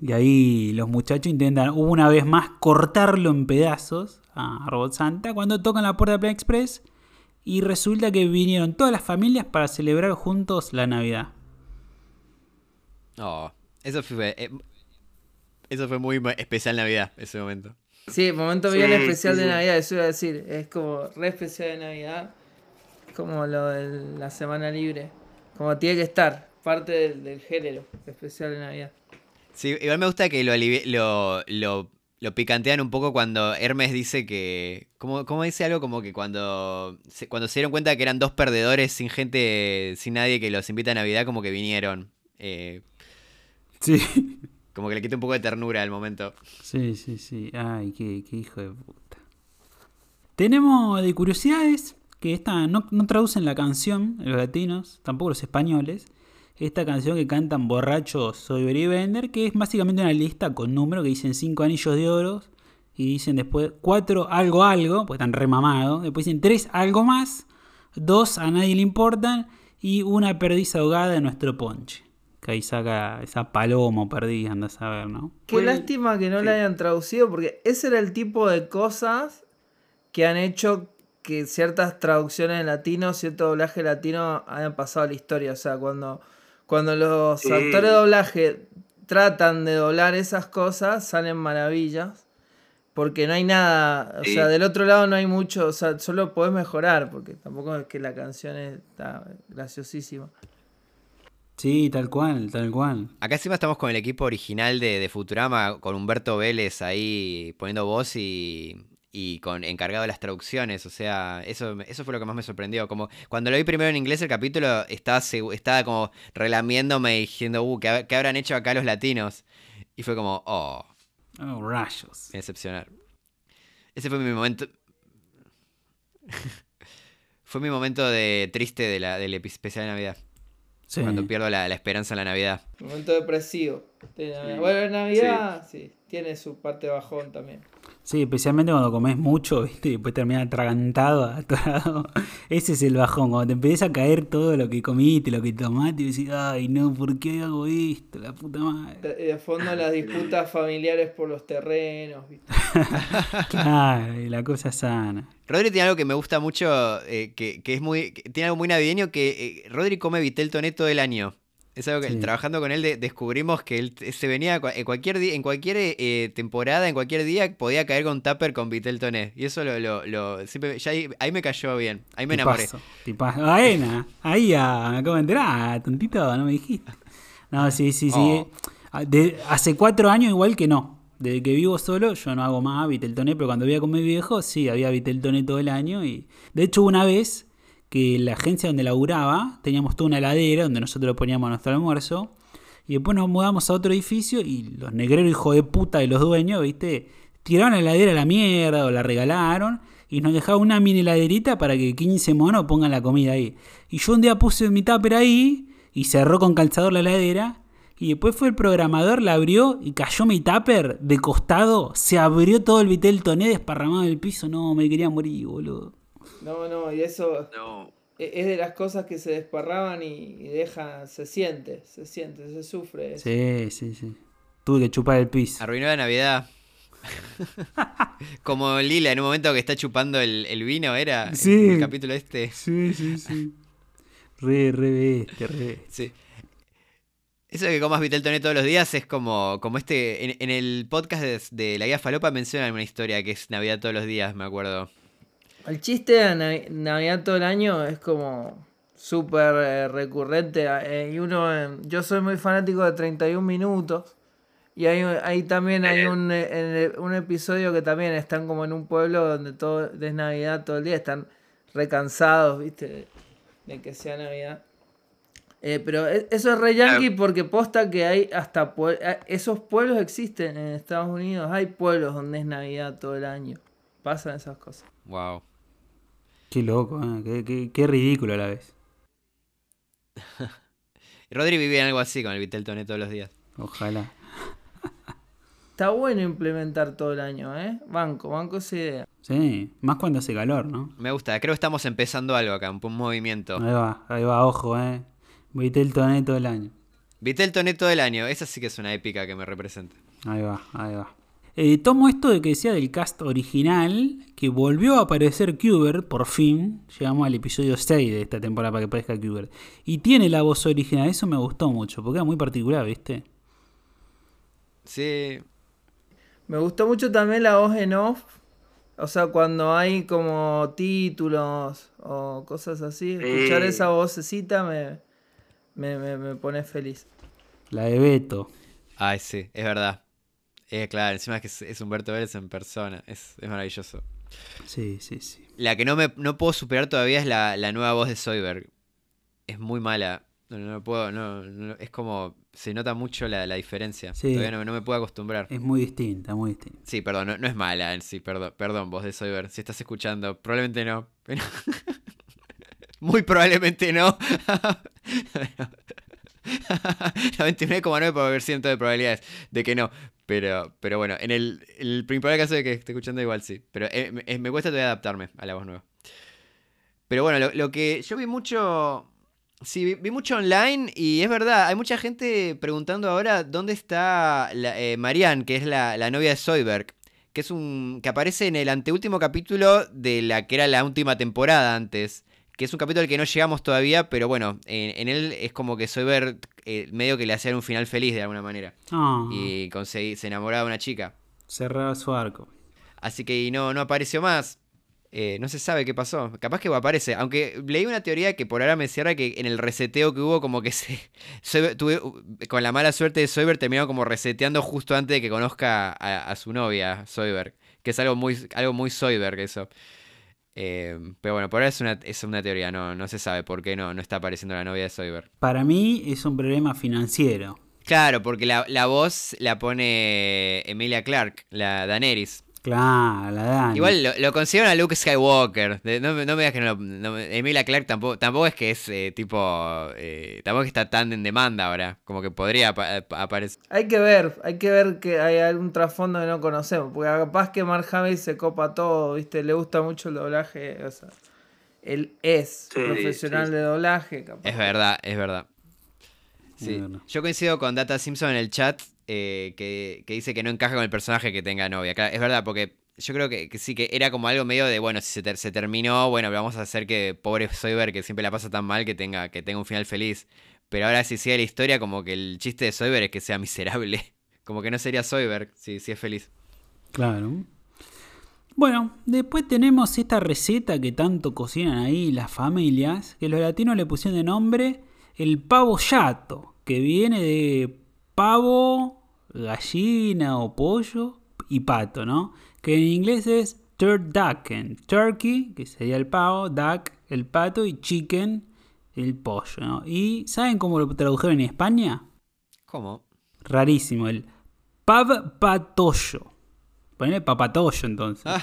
Y ahí los muchachos intentan una vez más cortarlo en pedazos a Robot Santa cuando tocan la puerta de Plan Express y resulta que vinieron todas las familias para celebrar juntos la Navidad. Oh, eso fue, eh, eso fue muy especial Navidad, ese momento. Sí, momento Sí, bien especial sí, de sí. Navidad, eso iba a decir. Es como re especial de Navidad. Como lo de la semana libre. Como tiene que estar, parte del, del género especial de Navidad. Sí, igual me gusta que lo, lo, lo, lo picantean un poco cuando Hermes dice que. ¿Cómo, cómo dice algo? Como que cuando se, cuando se dieron cuenta que eran dos perdedores sin gente, sin nadie que los invita a Navidad, como que vinieron. Eh, Sí. como que le quita un poco de ternura al momento. Sí, sí, sí. Ay, qué, qué hijo de puta. Tenemos de curiosidades que esta no, no traducen la canción, los latinos, tampoco los españoles. Esta canción que cantan borrachos Bender, que es básicamente una lista con números que dicen 5 anillos de oro y dicen después 4 algo algo, pues están remamados. Después dicen 3 algo más, 2 a nadie le importan y una perdiz ahogada de nuestro ponche. Que ahí saca esa paloma o perdiz, anda a saber, ¿no? Qué lástima que no sí. la hayan traducido, porque ese era el tipo de cosas que han hecho que ciertas traducciones en latino, cierto doblaje latino hayan pasado a la historia. O sea, cuando, cuando los Sí. actores de doblaje tratan de doblar esas cosas, salen maravillas. Porque no hay nada, o Sí. sea, del otro lado no hay mucho, o sea, solo podés mejorar, porque tampoco es que la canción está graciosísima. Sí, tal cual, tal cual. Acá encima estamos con el equipo original de, de Futurama, con Humberto Vélez ahí poniendo voz y, y con encargado de las traducciones. O sea, eso, eso fue lo que más me sorprendió. Como cuando lo vi primero en inglés el capítulo, estaba, estaba como relamiéndome y diciendo, uh, ¿qué, ha- qué habrán hecho acá los latinos? Y fue como, oh, Oh, rayos. me decepcionar. Ese fue mi momento. fue mi momento de triste de la, del especial de Navidad. Sí. Cuando pierdo la, la esperanza en la Navidad. Momento depresivo. de Navidad. Sí. Bueno, en Navidad sí. tiene su parte bajón también. Sí, especialmente cuando comes mucho, ¿viste? Y después terminas atragantado, atorado. Ese es el bajón, cuando te empieza a caer todo lo que comiste, lo que tomaste, y decís, ay, no, ¿por qué hago esto? La puta madre. De, de fondo las disputas familiares por los terrenos. ¿viste? Claro, y la cosa sana. Rodri tiene algo que me gusta mucho, eh, que, que es muy, que tiene algo muy navideño, que eh, Rodri come vitel toné todo el año. Es algo que Sí. trabajando con él de- descubrimos que él se venía en cualquier día, en cualquier eh, temporada, en cualquier día podía caer con tupper con vitel toné. Y eso lo, lo, lo- siempre, ya ahí, ahí me cayó bien, ahí me enamoré. Tipazo, tipazo. Buena, ahí ah, me acabo de enterar, tontito, no me dijiste. No, sí, sí, sí. Oh. De- hace cuatro años igual que no. Desde que vivo solo, yo no hago más Viteltoné, pero cuando vivía con mi viejo, sí, había Viteltoné todo el año. Y de hecho, una vez que la agencia donde laburaba, teníamos toda una heladera donde nosotros poníamos nuestro almuerzo. Y después nos mudamos a otro edificio y los negreros hijos de puta de los dueños, ¿viste? Tiraron la heladera a la mierda o la regalaron y nos dejaron una mini heladerita para que 15 monos pongan la comida ahí. Y yo un día puse mi tupper ahí y cerró con calzador la heladera. Y después fue el programador, la abrió y cayó mi tupper de costado. Se abrió todo el vitel toné desparramado en el piso. No, me quería morir, boludo. No, no, y eso No. e- es de las cosas que se desparraban y, deja, se siente, se siente, se sufre. eso. Sí, sí, sí. Tuve que chupar el piso. Arruinó la Navidad. Como Lila en un momento que está chupando el, el vino, era Sí. el, el capítulo este. Sí, sí, sí. Re, re bestia, re. Sí. Eso de que comas vitel toné todos los días es como, como este. En, en el podcast de, de la guía Falopa mencionan una historia que es Navidad todos los días, me acuerdo. El chiste de Navi- Navidad todo el año es como súper eh, recurrente. eh, y uno, eh, yo soy muy fanático de 31 minutos. Y hay, ahí también hay un, en un episodio que también están como en un pueblo donde todo es Navidad todo el día. Están recansados, ¿viste? De, de que sea Navidad. Eh, pero e- eso es re yankee porque posta que hay hasta pue- esos pueblos existen en Estados Unidos. Hay pueblos donde es Navidad todo el año. Pasan esas cosas. Wow. Qué loco, ¿eh? qué, qué- qué ridículo a la vez. Rodri vivía en algo así con el vitel toné todos los días. Ojalá. Está bueno implementar todo el año, ¿eh? Banco, banco esa idea. Sí, más cuando hace calor, ¿no? Me gusta, creo que estamos empezando algo acá, un, un movimiento. Ahí va, ahí va, ojo, eh. Vitel toné todo el año. Viste el toné todo el año. Esa sí que es una épica que me representa. Ahí va, ahí va. Eh, tomo esto de que decía del cast original, que volvió a aparecer Cuber, por fin. Llegamos al episodio 6 de esta temporada para que aparezca Cuber. Y tiene la voz original, eso me gustó mucho, porque era muy particular, ¿viste? Sí. Me gustó mucho también la voz en off. O sea, cuando hay como títulos o cosas así, escuchar Sí. esa vocecita me, me, me- me pone feliz. La de Beto. Ay, sí, es verdad. Eh, claro, encima es que es, es Humberto Vélez en persona. Es, es maravilloso. Sí, sí, sí. La que no me no puedo superar todavía es la, la nueva voz de Soyberg. Es muy mala. No, no, puedo, no, no- es como, se nota mucho la, la diferencia. Sí. Todavía no, no me puedo acostumbrar. Es muy distinta, muy distinta. Sí, perdón, no, no es mala en sí, perdón, perdón, voz de Soyberg. Si estás escuchando, probablemente no. pero- muy probablemente no. 99,9% de probabilidades de que no. Pero, pero bueno, en el, el principal caso de que esté escuchando igual sí. Pero eh, me, eh, me cuesta todavía adaptarme a la voz nueva. Pero bueno, lo, lo que yo vi mucho... Sí, vi, mucho online y es verdad, hay mucha gente preguntando ahora dónde está la, eh, Marianne, que es la, la novia de Soyberg, que es un que aparece en el anteúltimo capítulo de la que era la última temporada antes, que es un capítulo al que no llegamos todavía, pero bueno, en, en él es como que Soyberg eh, medio que le hacía un final feliz de alguna manera Ah, y conseguí, se enamoraba de una chica. cerraba su arco. Así que no, no apareció más. Eh, no se sabe qué pasó. Capaz que aparece. Aunque leí una teoría que por ahora me cierra que en el reseteo que hubo, como que se. Soyber- tuve, con la mala suerte de Soyberg, terminó como reseteando justo antes de que conozca a, a su novia, Soyberg. Que es algo muy, algo muy Soyberg eso. Eh, pero bueno, por ahora es una, es una teoría. No, no se sabe por qué no, no está apareciendo la novia de Soyberg. Para mí es un problema financiero. Claro, porque la, la voz la pone Emilia Clark, la Daenerys. Claro, la Dani. Igual lo, lo consiguieron a Luke Skywalker. De- no, me- no me digas que no, lo- no Emilia Clark tampoco, tampoco es que es eh, tipo. eh, tampoco es que está tan en demanda ahora. Como que podría apa- apa- aparecer. Hay que ver, hay que ver que hay algún trasfondo que no conocemos. Porque capaz que Mark Hamill se copa todo, ¿viste? Le gusta mucho el doblaje. O sea, él es Sí, profesional sí. de doblaje. Capaz. Es verdad, es verdad. Sí. Es verdad. Yo coincido con Data Simpson en el chat. Eh, que, que dice que no encaja con el personaje que tenga novia. Claro, es verdad, porque yo creo que, sí, que era como algo medio de, bueno, si se terminó, bueno, vamos a hacer que pobre Soyber, que siempre la pasa tan mal, que tenga, que tenga un final feliz. Pero ahora si sigue la historia, como que el chiste de Soyber es que sea miserable. Como que no sería Soyber si, si es feliz. Claro. Bueno, después tenemos esta receta que tanto cocinan ahí las familias, que los latinos le pusieron de nombre el pavo yato, que viene de pavo, gallina o pollo y pato, ¿no? Que en inglés es turducken, turkey, que sería el pavo, duck, el pato y chicken, el pollo, ¿no? ¿Y saben cómo lo tradujeron en España? ¿Cómo? Rarísimo, el pav patollo. Ponele papatollo entonces. Ah,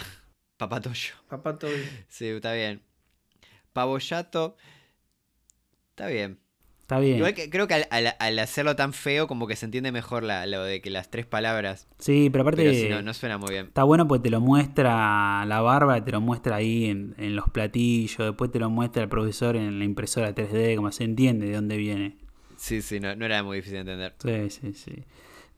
papatoyo. Papá Toby. Sí, está bien. Pavoyato. Está bien. Está bien. Igual que creo que al, al- al hacerlo tan feo, como que se entiende mejor la, lo de que las tres palabras. Sí, pero aparte Pero si no, no suena muy bien. está bueno porque te lo muestra la barba, te lo muestra ahí en, en los platillos, después te lo muestra el profesor en la impresora 3D, como se entiende de dónde viene. Sí, sí, no, no era muy difícil de entender. Sí, sí, sí.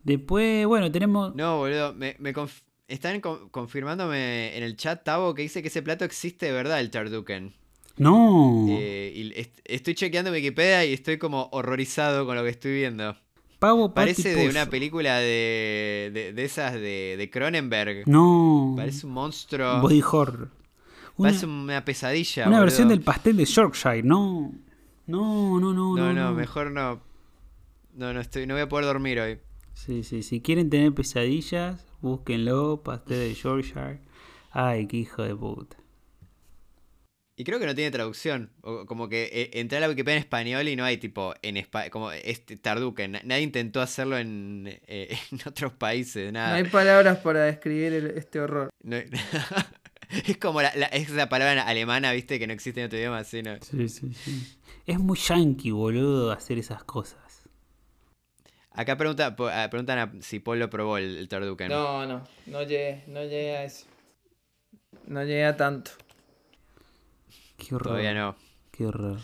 Después, bueno, tenemos... No, boludo, me, me conf- están con- confirmándome en el chat, Tavo, que dice que ese plato existe de verdad, el Tarduken. No, Eh, y est- estoy chequeando Wikipedia y estoy como horrorizado con lo que estoy viendo. pavo Parece de una película de, de, de esas de, de Cronenberg. No, Parece un monstruo. body horror. Una, Parece una pesadilla. una versión del pastel de Yorkshire, no. No, no, no, No, no. no, mejor no. No, no estoy, no voy a poder dormir hoy. Sí, sí, si quieren tener pesadillas, búsquenlo, pastel de Yorkshire. Ay, qué hijo de puta. Y creo que no tiene traducción. O como que eh, entré a la Wikipedia en español y no hay tipo en español. Como este Tarduken. Na- Nadie intentó hacerlo en, eh, en otros países. No Nada. hay palabras para describir el- este horror. No- es como la, la- esa palabra alemana, viste, que no existe en otro idioma. Así, ¿no? Sí, sí, sí. Es muy yankee, boludo, hacer esas cosas. Acá pregunta, ah, preguntan a si Paul lo probó el, el Tarduken. No, no, no llegué, no llegué a eso. No llegué a tanto. Qué horror. Todavía no. Qué horror.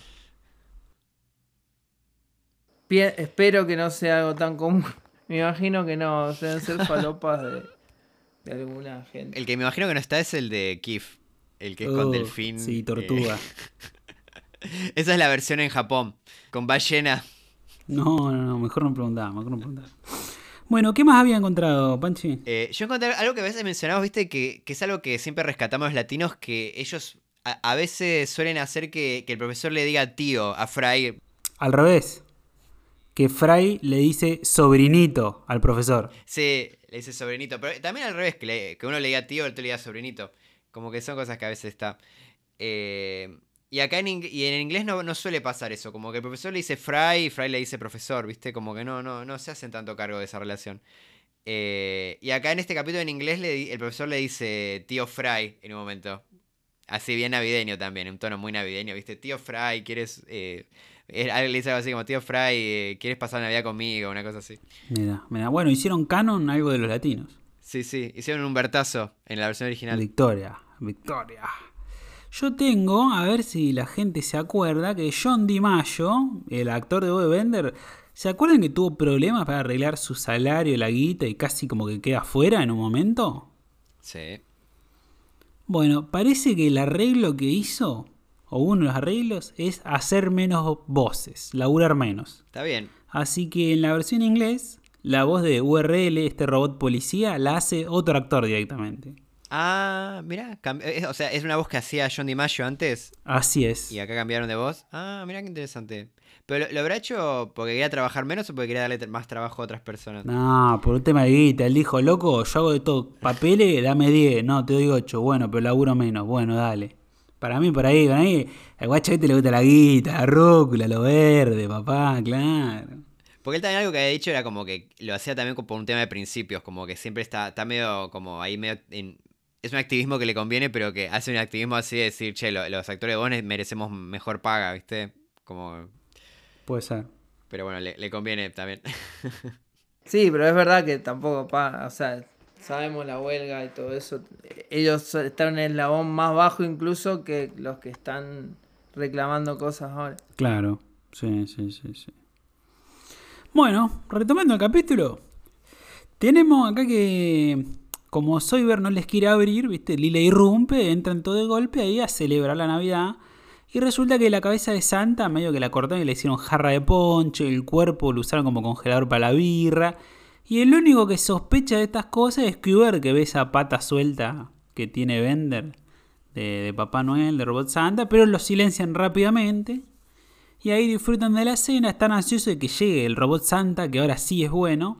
Pie- espero que no sea algo tan común. Me imagino que no, deben ser falopas de, de alguna gente. El que me imagino que no está es el de Kif. El que es con Oh, delfín. Sí, eh, tortuga. esa es la versión en Japón. Con ballena. No, no, no, mejor no preguntar, mejor no preguntar. Bueno, ¿qué más había encontrado, Panchi? Eh, yo encontré algo que a veces mencionamos, viste, que, que es algo que siempre rescatamos los latinos, que ellos a, a veces suelen hacer que, que el profesor le diga tío a Fry. Al revés. Que Fry le dice sobrinito al profesor. Sí, le dice sobrinito. Pero también al revés, que, le- que uno le diga tío, el otro le diga sobrinito. Como que son cosas que a veces está. Eh, y acá en, y en inglés no, no suele pasar eso. Como que el profesor le dice Fry y Fry le dice profesor, ¿viste? Como que no, no, no se hacen tanto cargo de esa relación. Eh, y acá en este capítulo en inglés le el profesor le dice tío Fry en un momento. Así bien navideño también, un tono muy navideño, ¿viste? Tío Fry, ¿quieres...? Eh, eh, le dice algo así como, tío Fry, eh, ¿quieres pasar Navidad conmigo? Una cosa así. Mira, mira. Bueno, hicieron canon algo de los latinos. Sí, sí, hicieron un Bertazo en la versión original. Victoria, Victoria. Yo tengo, a ver si la gente se acuerda, que John DiMaggio, el actor de Bob Bender, ¿se acuerdan que tuvo problemas para arreglar su salario, la guita y casi como que queda fuera en un momento? Sí. Bueno, parece que el arreglo que hizo, o uno de los arreglos, es hacer menos voces, laburar menos. Está bien. Así que en la versión inglés, la voz de URL, este robot policía, la hace otro actor directamente. Ah, mira, o sea, es una voz que hacía John DiMaggio antes Así es. y acá cambiaron de voz. Ah, mira qué interesante. Pero lo, lo habrá hecho porque quería trabajar menos o porque quería darle más trabajo a otras personas. No, por un tema de guita. Él dijo, loco, yo hago de todo. Papeles, dame 10. No, te doy 8. Bueno, pero laburo menos. Bueno, dale. Para mí, por ahí, por ahí, al guacho este le gusta la guita, la rúcula, lo verde, papá, claro. Porque él también algo que había dicho era como que lo hacía también por un tema de principios, como que siempre está, está medio como ahí medio en- es un activismo que le conviene, pero que hace un activismo así de decir, che, lo- los actores de Bones merecemos mejor paga, ¿viste? Como, Puede ser. pero bueno, le, le conviene también. Sí, pero es verdad que tampoco, pa, o sea, sabemos la huelga y todo eso. Ellos están en el eslabón más bajo incluso que los que están reclamando cosas ahora. Claro. Sí, sí, sí, sí. Bueno, retomando el capítulo. Tenemos acá que, como Soyber no les quiere abrir, ¿viste? Lila irrumpe, entran todo de golpe ahí a celebrar la Navidad. Y resulta que la cabeza de Santa, medio que la cortaron y le hicieron jarra de ponche, el cuerpo lo usaron como congelador para la birra. Y el único que sospecha de estas cosas es Cuber, que ve esa pata suelta que tiene Bender de, Papá Noel, de Robot Santa, pero lo silencian rápidamente. Y ahí disfrutan de la cena, están ansiosos de que llegue el robot Santa, que ahora sí es bueno.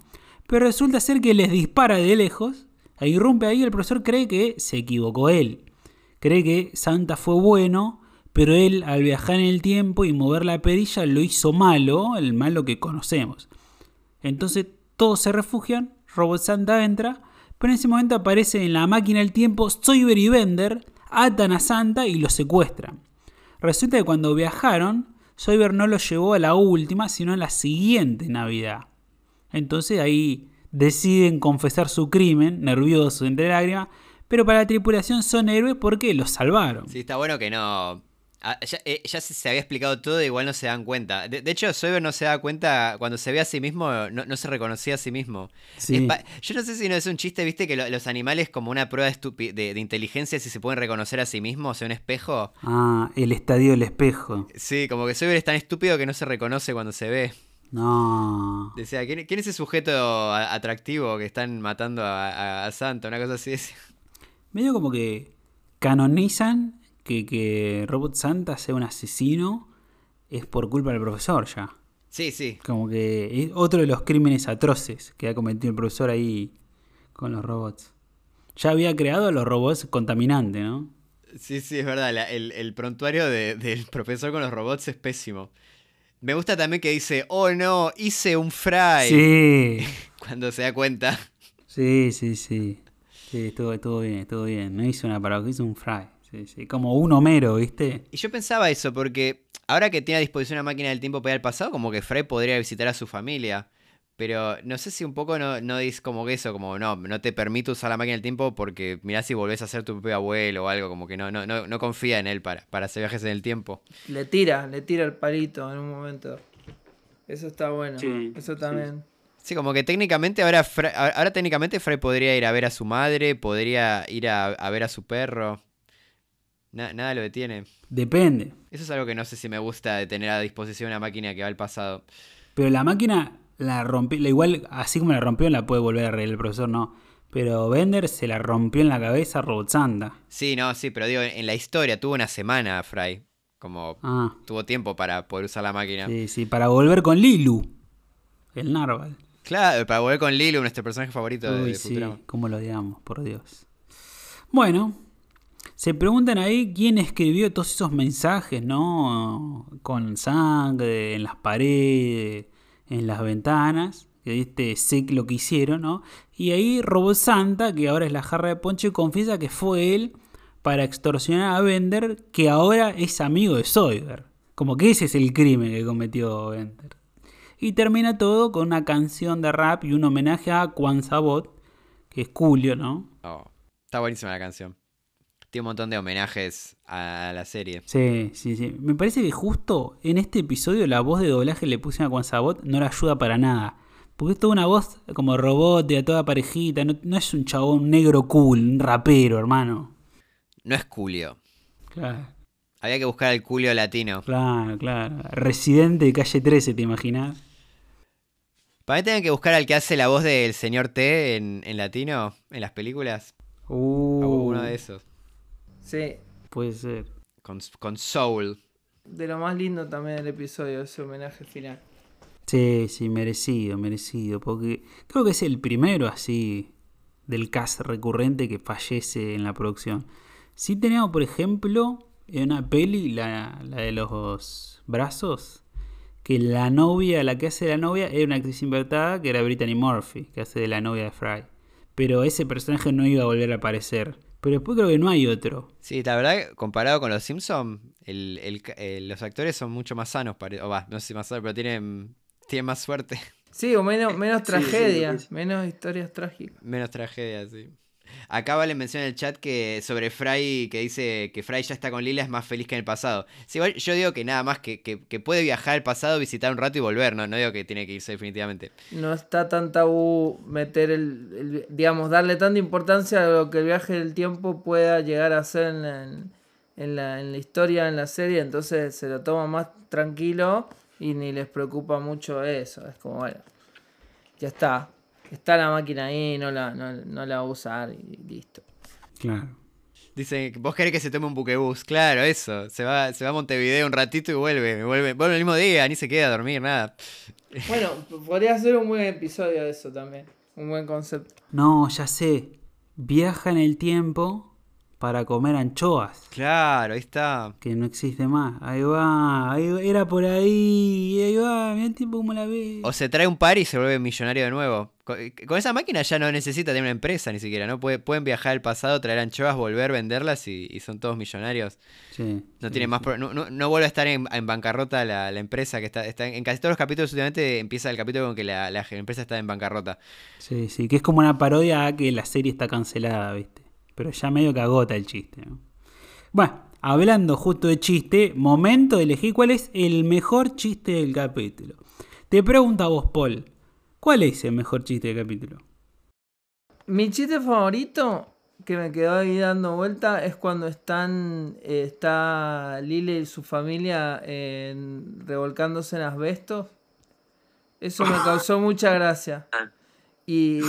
Pero resulta ser que les dispara de lejos. E irrumpe ahí, el profesor cree que se equivocó él. Cree que Santa fue bueno, pero él al viajar en el tiempo y mover la perilla lo hizo malo, el malo que conocemos. Entonces todos se refugian, Robot Santa entra, pero en ese momento aparece en la máquina del tiempo Soyber y Bender, atan a Santa y lo secuestran. Resulta que cuando viajaron, Soyber no lo llevó a la última, sino a la siguiente Navidad. Entonces ahí deciden confesar su crimen, nerviosos, entre lágrimas, pero para la tripulación son héroes porque los salvaron. Sí, está bueno que no. Ah, Ya, eh, ya se había explicado todo, igual no se dan cuenta. De, de hecho, Soyber no se da cuenta, cuando se ve a sí mismo, no, no se reconocía a sí mismo. Sí. Yo no sé si no es un chiste, viste, que lo- los animales, como una prueba de, inteligencia, si se pueden reconocer a sí mismos, o sea, un espejo. Ah, el estadio del espejo. Sí, como que Soyber es tan estúpido que no se reconoce cuando se ve. No. Decía, ¿quién, quién es ese sujeto atractivo que están matando a, a- a Santa? Una cosa así. Medio como que canonizan que, que Robot Santa sea un asesino es por culpa del profesor ya. Sí, sí. Como que es otro de los crímenes atroces que ha cometido el profesor ahí con los robots. Ya había creado los robots contaminantes, ¿no? Sí, sí, es verdad. la- el, el prontuario de- del profesor con los robots es pésimo. Me gusta también que dice, oh no, hice un fry. Sí, Cuando se da cuenta. sí, sí, sí. Sí, estuvo, estuvo bien, estuvo bien. No hizo una parodia, hizo un fry. Sí, sí. Como un Homero, ¿viste? Y yo pensaba eso, porque ahora que tiene a disposición una máquina del tiempo para ir al pasado, como que Fry podría visitar a su familia. Pero no sé si un poco no, no dice como que eso, como no, no te permito usar la máquina del tiempo porque mirá si volvés a ser tu propio abuelo o algo, como que no, no, no, no confía en él para, para hacer viajes en el tiempo. Le tira, le tira el palito en un momento. Eso está bueno. Sí, Eso sí. también. Sí, como que técnicamente ahora, ahora técnicamente Fry podría ir a ver a su madre, podría ir a, a ver a su perro. Na- nada lo detiene. Depende. Eso es algo que no sé si me gusta de tener a disposición una máquina que va al pasado. Pero la máquina la rompió, la igual, así como la rompió, la puede volver a arreglar el profesor, no. Pero Bender se la rompió en la cabeza a Robot Santa. Sí, no, sí, pero digo, en la historia tuvo una semana Fry. Como Ah, tuvo tiempo para poder usar la máquina. sí, sí, para volver con Lilu, el Narval. Claro, para volver con Lilu, nuestro personaje favorito de, Uy, de sí, Futurama. cómo lo odiamos, por Dios. Bueno, se preguntan ahí quién escribió todos esos mensajes, ¿no? Con sangre, en las paredes, en las ventanas, que este sé lo que hicieron, ¿no? Y ahí Robot Santa, que ahora es la jarra de ponche, confiesa que fue él para extorsionar a Bender, que ahora es amigo de Zoidberg. Como que ese es el crimen que cometió Bender. Y termina todo con una canción de rap y un homenaje a Quan Sabot, que es Julio, ¿no? Oh, está buenísima la canción. Tiene un montón de homenajes a la serie. Sí, sí, sí. Me parece que justo en este episodio la voz de doblaje le puse a Quan Sabot no le ayuda para nada. Porque es toda una voz como robótica, toda parejita. No, no es un chabón negro cool, un rapero, hermano. No es Julio. Claro, Había que buscar el Julio latino. claro, claro. Residente de calle 13, ¿te imaginas? Para mí tienen que buscar al que hace la voz del señor T en, en latino, en las películas. Uh, A uno de esos. Sí. Puede ser. Con, con Soul. De lo más lindo también del episodio, ese homenaje final. Sí, sí, merecido, merecido. Porque creo que es el primero así del cast recurrente que fallece en la producción. Sí teníamos, por ejemplo, en una peli, la, la de los brazos, que la novia, la que hace de la novia, era una actriz invertada que era Brittany Murphy, que hace de la novia de Fry. Pero ese personaje no iba a volver a aparecer. Pero después creo que no hay otro. Sí, la verdad, comparado con los Simpsons, el, el- el- los actores son mucho más sanos. pare- O va, no sé si más sanos, pero tienen, tienen más suerte. Sí, o menos, menos sí, tragedia, sí. menos historias trágicas. Menos tragedia, sí. Acá Vale menciona en el chat que sobre Fry, que dice que Fry ya está con Lila, es más feliz que en el pasado. Sí, yo digo que nada más que, que, puede viajar al pasado, visitar un rato y volver, no, no digo que tiene que irse definitivamente. No está tan tabú meter el, digamos, darle tanta importancia a lo que el viaje del tiempo pueda llegar a ser en- en la, en la historia, en la serie, entonces se lo toma más tranquilo y ni les preocupa mucho eso. Es como, bueno, ya está. Está la máquina ahí, no la, no, no la va a usar y listo. Claro. Dice, vos querés que se tome un buquebús. Claro, eso. Se va, se va a Montevideo un ratito y vuelve. Vuelve, vuelve el mismo día, ni se queda a dormir, nada. Bueno, podría ser un buen episodio de eso también. Un buen concepto. No, ya sé. Viaja en el tiempo para comer anchoas. Claro, ahí está. Que no existe más. Ahí va, ahí va, era por ahí. Ahí va, mira el tiempo como la ve. O se trae un par y se vuelve millonario de nuevo. Con, con esa máquina ya no necesita tener una empresa ni siquiera, ¿no? Puede- pueden viajar al pasado, traer anchoas, volver, venderlas y, y son todos millonarios. Sí, No sí, tiene más pro- no, no, no vuelve a estar en, en bancarrota la, la empresa que está, está en, en casi todos los capítulos últimamente empieza el capítulo con que la, la empresa está en bancarrota. Sí, sí, que es como una parodia a que la serie está cancelada, ¿viste? Pero ya medio que agota el chiste, ¿no? Bueno, hablando justo de chiste, momento de elegir cuál es el mejor chiste del capítulo. Te pregunto a vos, Paul, ¿cuál es el mejor chiste del capítulo? Mi chiste favorito que me quedó ahí dando vuelta es cuando están eh, está Lile y su familia en- revolcándose en asbestos. Eso me causó mucha gracia. Y,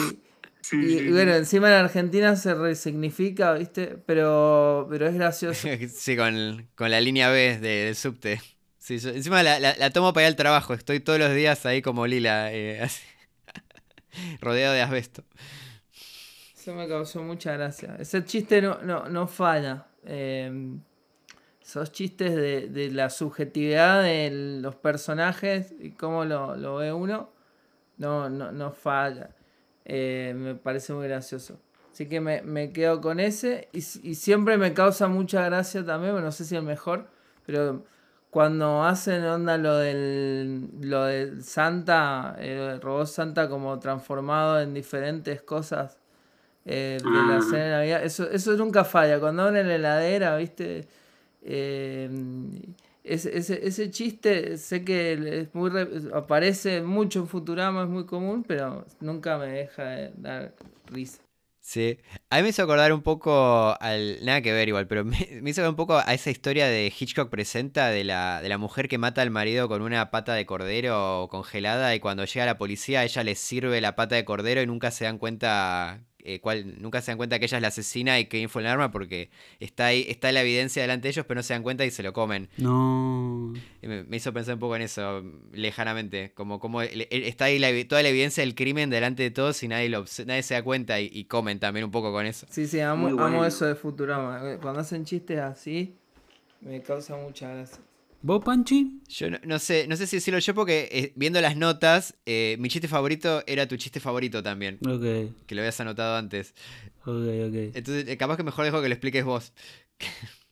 y- y bueno, encima en Argentina se resignifica, ¿viste? Pero, pero es gracioso. sí, con, con la línea B de- del subte. Sí, yo- encima la, la- la tomo para ir al trabajo. Estoy todos los días ahí como Lila, eh, así, rodeado de asbesto. Eso me causó mucha gracia. Ese chiste no, no, no falla. Eh, esos chistes de, de la subjetividad de los personajes y cómo lo, lo ve uno, no, no, no falla. Eh, me parece muy gracioso. Así que me, me quedo con ese. Y, siempre me causa mucha gracia también, bueno, no sé si el mejor, pero cuando hacen onda lo del, lo del Santa, el robot Santa como transformado en diferentes cosas eh, de la cena de Navidad. Eso, eso nunca falla. Cuando abren la heladera, ¿viste? Eh, ese, ese, ese chiste sé que es muy re- aparece mucho en Futurama, es muy común, pero nunca me deja de dar risa. Sí, a mí me hizo acordar un poco al... Nada que ver igual, pero me, me hizo acordar un poco a esa historia de Hitchcock presenta de la, de la mujer que mata al marido con una pata de cordero congelada y cuando llega la policía ella le sirve la pata de cordero y nunca se dan cuenta... eh, cuál, nunca se dan cuenta que ella es la asesina y que fue el arma porque está ahí, está la evidencia delante de ellos pero no se dan cuenta y se lo comen. No. Me, me hizo pensar un poco en eso, lejanamente, como, como está ahí la toda la evidencia del crimen delante de todos y nadie, lo, nadie se da cuenta y, y comen también un poco con eso. Sí, sí, amo, amo eso de Futurama. Cuando hacen chistes así, me causa mucha gracia. ¿Vos, Panchi? Yo no, no sé, no sé si decirlo yo porque eh, viendo las notas, eh, mi chiste favorito era tu chiste favorito también, Ok, que lo habías anotado antes. ok, ok. Entonces, eh, capaz que mejor dejo que lo expliques vos.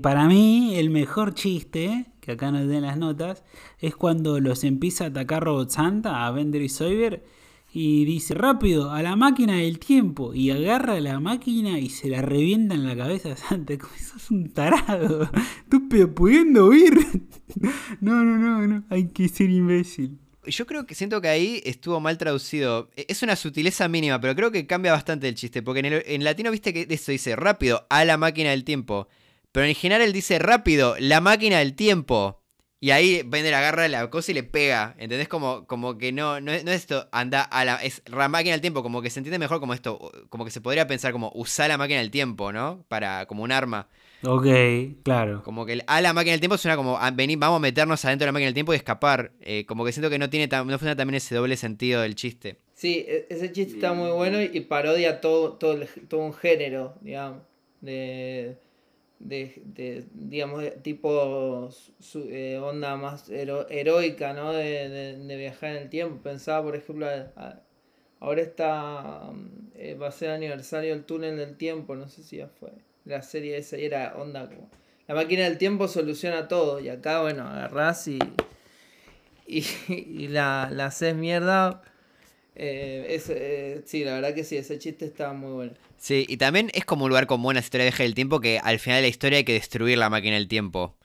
Para mí, el mejor chiste, que acá nos den las notas, es cuando los empieza a atacar Robot Santa, a Bender y Soyber, y dice rápido, a la máquina del tiempo, y agarra la máquina y se la revienta en la cabeza Santa, como sos un tarado, estúpido, pudiendo huir. no, no, no, no, hay que ser imbécil. Yo creo que siento que ahí estuvo mal traducido. E- Es una sutileza mínima, pero creo que cambia bastante el chiste. Porque en, el- en latino viste que eso dice rápido, a la máquina del tiempo. Pero en original él dice rápido, la máquina del tiempo. Y ahí Bender agarra la cosa y le pega. ¿Entendés? Como, como que no, no, es, no es esto, anda a la. Es la máquina del tiempo. Como que se entiende mejor como esto. Como que se podría pensar como usar la máquina del tiempo, ¿no? Para. como un arma. Ok, claro. Como que el a la máquina del tiempo suena como ah, vení, vamos a meternos adentro de la máquina del tiempo y escapar. Eh, como que siento que no tiene tan- no funciona también ese doble sentido del chiste. Sí, e- ese chiste está muy bueno y parodia todo, todo, el- todo un género, digamos, de, de, de, digamos, tipo su- eh, onda más hero- heroica, ¿no? De, de- viajar en el tiempo. Pensaba, por ejemplo, a- ahora está, mm, eh, va a ser aniversario del túnel del tiempo, no sé si ya fue, la serie esa, y era onda como, la máquina del tiempo soluciona todo, y acá, bueno, agarrás y, y, y la, la haces mierda. Eh, es, eh, sí, la verdad que sí, ese chiste estaba muy bueno. Sí, y también es como un lugar con buenas historias de viaje del tiempo que al final de la historia hay que destruir la máquina del tiempo.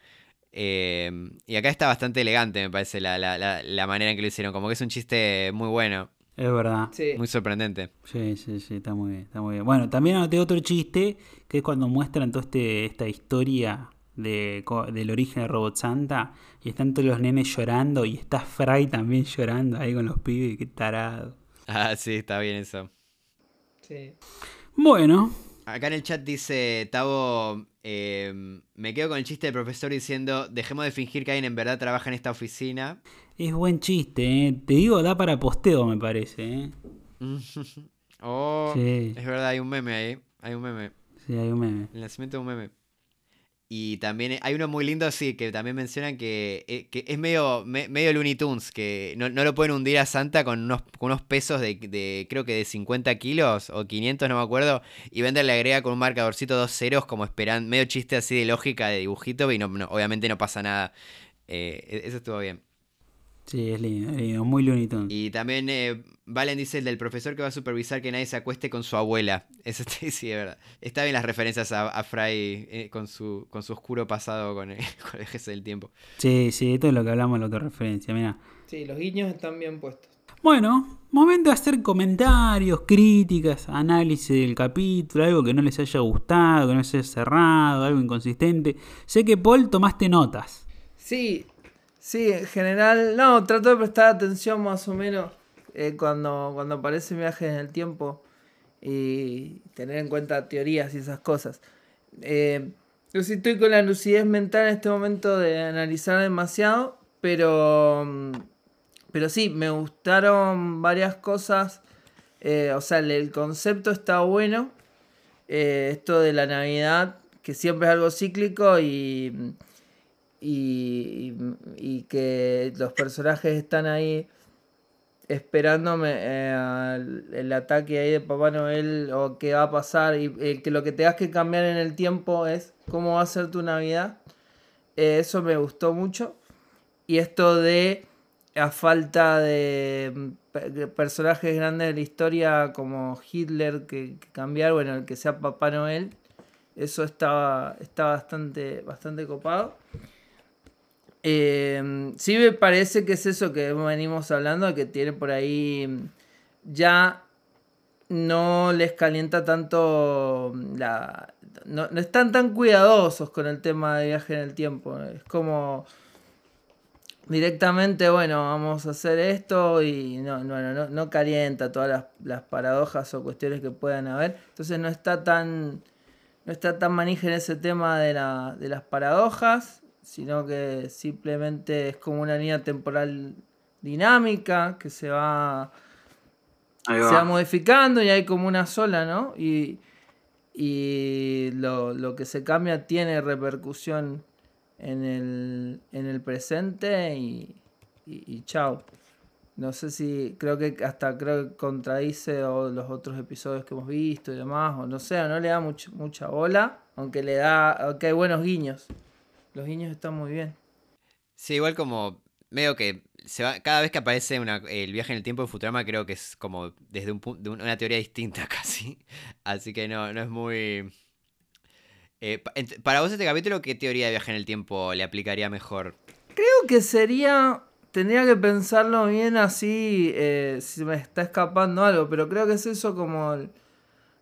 Eh, y acá está bastante elegante, me parece, la, la, la, la manera en que lo hicieron. Como que es un chiste muy bueno, Es verdad. Sí, muy sorprendente. Sí, sí, sí, está muy bien, está muy bien. Bueno, también anoté otro chiste, que es cuando muestran toda este, esta historia de, del origen de Robot Santa, y están todos los nenes llorando, y está Fry también llorando ahí con los pibes, qué tarado. Ah, sí, está bien eso. sí. Bueno, Acá en el chat dice Tavo, eh, me quedo con el chiste del profesor diciendo, dejemos de fingir que alguien en verdad trabaja en esta oficina. es buen chiste, ¿eh? te digo, da para posteo, me parece. ¿eh? oh, Sí. es verdad, hay un meme ahí, hay un meme. Sí, hay un meme. El nacimiento de un meme. Y también hay uno muy lindo, sí, que también mencionan que, eh, que es medio, me- medio Looney Tunes, que no, no lo pueden hundir a Santa con unos, con unos pesos de, de, creo que de 50 kilos o 500, no me acuerdo, y Bender le agrega con un marcadorcito dos ceros como esperan, medio chiste así de lógica, de dibujito, y no, no- obviamente no pasa nada. Eh, e- eso estuvo bien. Sí, es lindo, es lindo, muy Looney Tunes. Y también eh, Valen dice el del profesor que va a supervisar que nadie se acueste con su abuela. Eso sí, sí, es verdad. Está bien las referencias a, a Fry eh, con, su, con su oscuro pasado con el, con el jefe del tiempo. Sí, sí, esto es lo que hablamos en la otra referencia, mira. Sí, los guiños están bien puestos. Bueno, momento de hacer comentarios, críticas, análisis del capítulo, algo que no les haya gustado, que no se haya cerrado, algo inconsistente. Sé que Paul tomaste notas. Sí, sí, en general, no, trato de prestar atención más o menos eh, cuando, cuando aparecen viajes en el tiempo y tener en cuenta teorías y esas cosas. Eh, yo sí estoy con la lucidez mental en este momento de analizar demasiado, pero, pero sí, me gustaron varias cosas. eh, o sea, el, el concepto está bueno. eh, esto de la Navidad, que siempre es algo cíclico y y, y que los personajes están ahí esperándome eh, el ataque ahí de Papá Noel o qué va a pasar y eh, que lo que tengas que cambiar en el tiempo es cómo va a ser tu Navidad. Eh, eso me gustó mucho. Y esto de a falta de mm, pe- personajes grandes de la historia como Hitler que, que cambiar, bueno, el que sea Papá Noel, eso estaba, está bastante, bastante copado. Eh, sí me parece que es eso que venimos hablando, que tiene por ahí ya no les calienta tanto la... No, no están tan cuidadosos con el tema de viaje en el tiempo. Es como directamente, bueno, vamos a hacer esto y no, no, no, no calienta todas las, las, paradojas o cuestiones que puedan haber. Entonces no está tan, no está tan manija en ese tema de, la, de las paradojas, sino que simplemente es como una línea temporal dinámica que se va, va. se va modificando y hay como una sola, ¿no? Y, y lo, lo que se cambia tiene repercusión en el, en el presente y, y, y, chao. No sé si, creo que hasta creo que contradice o los otros episodios que hemos visto y demás, o no sé, no le da much, mucha bola, aunque le da, aunque hay buenos guiños. Los guiños están muy bien. Sí, igual como medio que se va, cada vez que aparece una, el viaje en el tiempo de Futurama creo que es como desde un, de una teoría distinta casi. Así que no, no es muy... Eh, para vos este capítulo, ¿qué teoría de viaje en el tiempo le aplicaría mejor? Creo que sería... Tendría que pensarlo bien así, eh, si me está escapando algo, pero creo que es eso como el,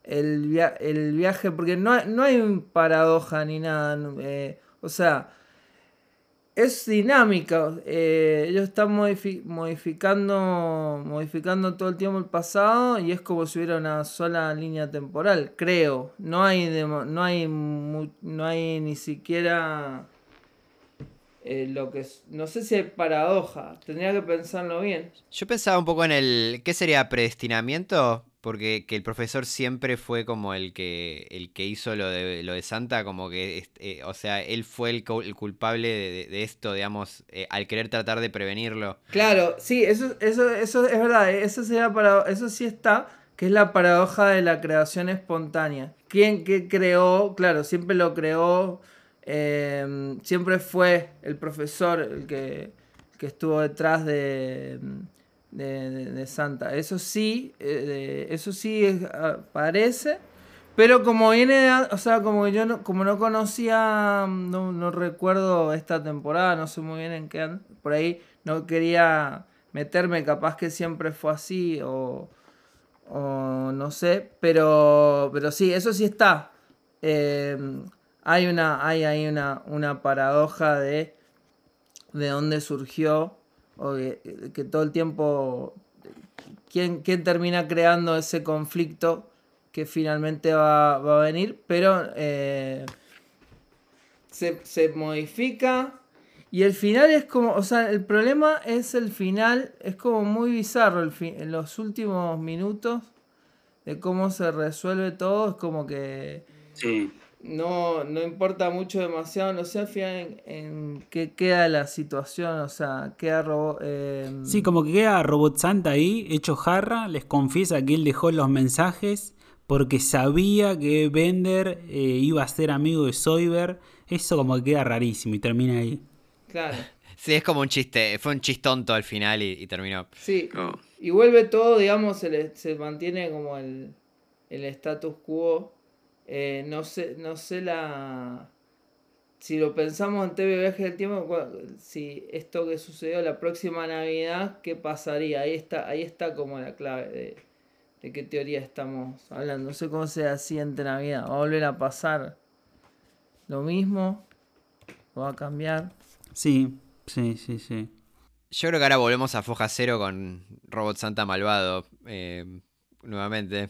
el, via el viaje, porque no, no hay paradoja ni nada. Eh, o sea, es dinámica. Eh, ellos están modifi modificando, modificando todo el tiempo el pasado y es como si hubiera una sola línea temporal, creo. No hay, no hay, no hay ni siquiera eh, lo que es, no sé si hay paradoja. Tendría que pensarlo bien. Yo pensaba un poco en el, ¿qué sería predestinamiento? Porque que el profesor siempre fue como el que el que hizo lo de lo de Santa, como que, eh, o sea, él fue el, el culpable de, esto, digamos, eh, al querer tratar de prevenirlo. Claro, sí, eso, eso, eso es verdad, eso sería para, eso sí está, que es la paradoja de la creación espontánea. ¿Quién que creó? Claro, siempre lo creó, eh, siempre fue el profesor el que, que estuvo detrás de de, Santa. Eso sí, eh, eso sí es, parece. Pero como viene, o sea, como yo no, como no conocía, no, no, recuerdo esta temporada, no sé muy bien en qué por ahí no quería meterme, capaz que siempre fue así o, o no sé, pero, pero sí, eso sí está. Eh, hay una, hay ahí una, una paradoja de, de dónde surgió o que, todo el tiempo, ¿quién, ¿quién, termina creando ese conflicto que finalmente va, va a venir? Pero eh, se, se, modifica y el final es como, o sea, el problema es el final, es como muy bizarro el en los últimos minutos de cómo se resuelve todo, es como que... Sí no, no importa mucho demasiado, no sé al final en, en qué queda la situación, o sea, queda robot... Eh... Sí, como que queda Robot Santa ahí, hecho jarra, les confiesa que él dejó los mensajes porque sabía que Bender eh, iba a ser amigo de Soyber, eso como que queda rarísimo y termina ahí. Claro. Sí, es como un chiste, fue un chistonto al final y, y terminó. Sí, oh. y vuelve todo, digamos, se, le, se mantiene como el, el status quo eh, no sé, no sé la. Si lo pensamos en TV Viaje del Tiempo, si esto que sucedió la próxima Navidad, ¿qué pasaría? Ahí está, ahí está como la clave de, de qué teoría estamos hablando. No sé cómo se siguiente Navidad. ¿Va a volver a pasar lo mismo? ¿Va a cambiar? Sí, sí, sí, sí. Yo creo que ahora volvemos a Foja Cero con Robot Santa Malvado. Eh, nuevamente.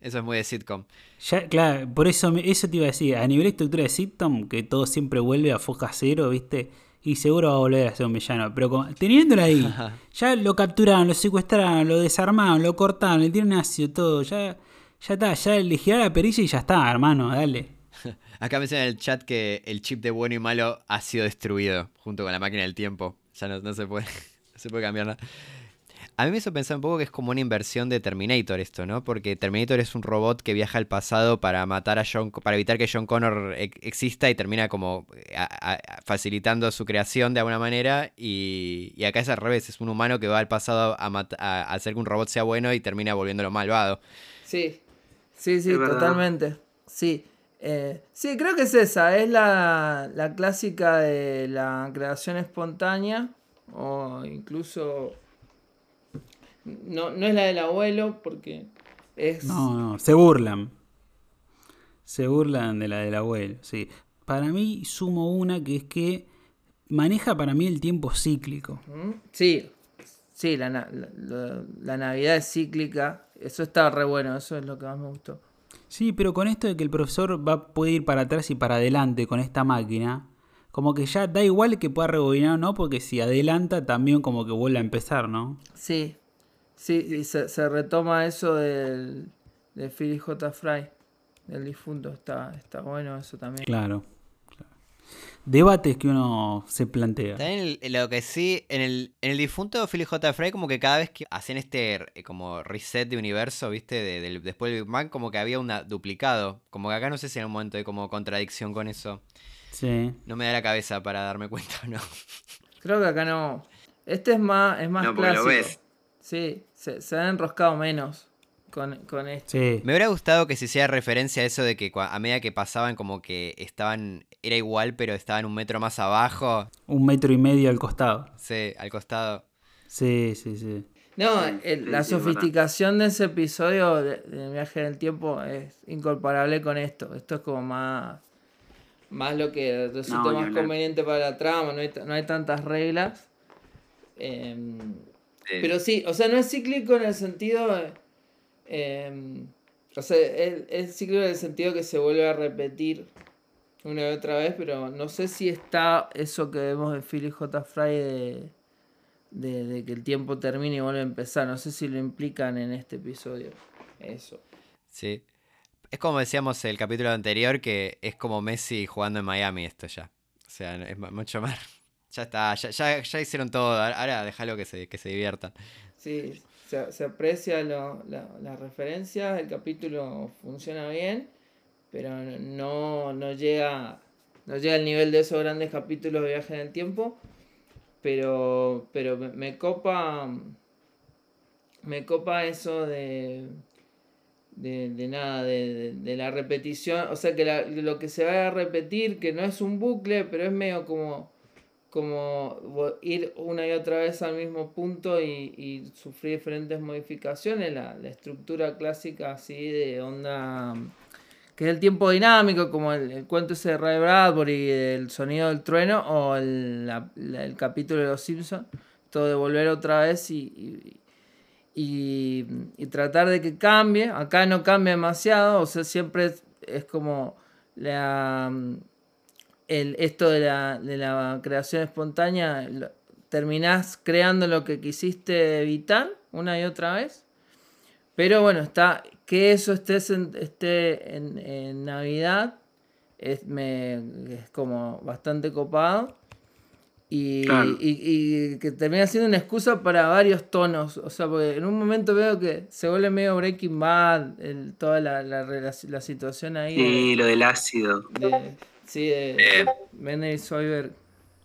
Eso es muy de sitcom. Ya, claro, por eso, eso te iba a decir. A nivel de estructura de sitcom, que todo siempre vuelve a foja cero, ¿viste? Y seguro va a volver a ser un villano. Pero como, teniéndolo ahí, ya lo capturaron, lo secuestraron, lo desarmaron, lo cortaron, le tienen ácido, todo. Ya, ya está, ya le giraron la perilla y ya está, hermano, dale. Acá me dicen en el chat que el chip de bueno y malo ha sido destruido junto con la máquina del tiempo. Ya no, no se puede, no se puede cambiar nada. A mí me hizo pensar un poco que es como una inversión de Terminator esto, ¿no? Porque Terminator es un robot que viaja al pasado para matar a John, para evitar que John Connor exista y termina como eh, a, a, facilitando su creación de alguna manera. Y, y, acá es al revés, es un humano que va al pasado a, a, hacer que un robot sea bueno y termina volviéndolo malvado. Sí, sí, sí, totalmente. Sí. Eh, sí, creo que es esa, es la, la clásica de la creación espontánea o incluso... No, no es la del abuelo porque es... No, no, se burlan. Se burlan de la del abuelo, sí. Para mí sumo una que es que maneja para mí el tiempo cíclico. ¿Mm? Sí, sí, la, la- la Navidad es cíclica. Eso está re bueno, eso es lo que más me gustó. Sí, pero con esto de que el profesor va puede ir para atrás y para adelante con esta máquina, como que ya da igual que pueda rebobinar o no, porque si adelanta también como que vuelve a empezar, ¿no? Sí, sí, y se, se retoma eso del, de Philly J. Fry, del difunto. Está, está bueno eso también. Claro. claro. Debates que uno se plantea. También lo que sí, en el, en el difunto Philip J. Fry, como que cada vez que hacían este eh, como reset de universo, ¿viste? De- después del Big Bang, como que había un duplicado. Como que acá no sé si en un momento hay como contradicción con eso. Sí. No me da la cabeza para darme cuenta o no. Creo que acá no. Este es más, es más No, porque lo clásico. ves. Sí, se, se han enroscado menos con, con esto. Sí. Me hubiera gustado que se hiciera referencia a eso de que a medida que pasaban como que estaban, era igual pero estaban un metro más abajo, Un metro y medio al costado. sí, al costado. Sí, sí, sí. No, el- sí, la sofisticación de ese episodio de, de viaje en el tiempo es incomparable con esto. Esto es como más, más lo que resulta No, más conveniente para la trama, no hay, no hay tantas reglas. Em, Pero sí, o sea, no es cíclico en el sentido. em, o sea, es, es cíclico en el sentido que se vuelve a repetir una y otra vez, pero no sé si está eso que vemos de Philly J. Fry de, de, de que el tiempo termine y vuelve a empezar. No sé si lo implican en este episodio. Eso. Sí. Es como decíamos el capítulo anterior, que es como Messi jugando en Miami esto ya. O sea, es mu- mucho más. Ya está, ya, ya, ya hicieron todo. ahora- déjalo que se, que se diviertan. Sí, se, se aprecia lo- la, la referencia, el capítulo funciona bien, pero no, no llega no llega al nivel de esos grandes capítulos de viaje en el tiempo, pero, pero me, copa me copa eso de de, de nada, de, de- la repetición, o sea que lo que se va a repetir, que no es un bucle, pero es medio como como ir una y otra vez al mismo punto y, sufrir diferentes modificaciones, la, estructura clásica así de onda, que es el tiempo dinámico, como el, cuento ese de Ray Bradbury, el sonido del trueno, o el, capítulo de Los Simpsons, todo de volver otra vez y, y, tratar de que cambie, acá no cambia demasiado, o sea, siempre es, es como la el, esto de la, de la creación espontánea, lo- terminás creando lo que quisiste evitar una y otra vez. Pero bueno, está que eso estés en- esté en, en Navidad es, me, es como bastante copado. Y, Claro. y- y que termina siendo una excusa para varios tonos. O sea, porque en un momento veo que se vuelve medio Breaking Bad, el- toda la, la, la situación ahí. de- Sí, lo del ácido. de, sí, Eh. Bender y Soyberg.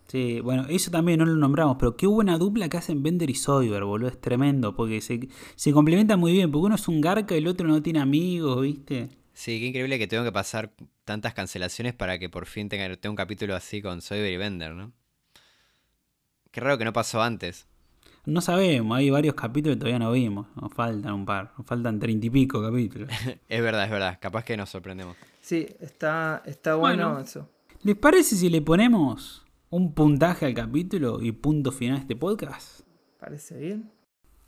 Sí, bueno, eso también no lo nombramos, pero qué buena dupla que hacen Bender y Soyber, boludo, es tremendo, porque se, se complementan muy bien, porque uno es un garca y el otro no tiene amigos, ¿viste? Sí, qué increíble que tengo que pasar tantas cancelaciones para que por fin tenga, tenga un capítulo así con Soyber y Bender, ¿no? Qué raro que no pasó antes. No sabemos, hay varios capítulos que todavía no vimos, nos faltan un par, nos faltan treinta y pico capítulos. Es verdad, es verdad. Capaz que nos sorprendemos. Sí, está, está bueno, Bueno. eso. ¿Les parece si le ponemos un puntaje al capítulo y punto final a este podcast? Parece bien.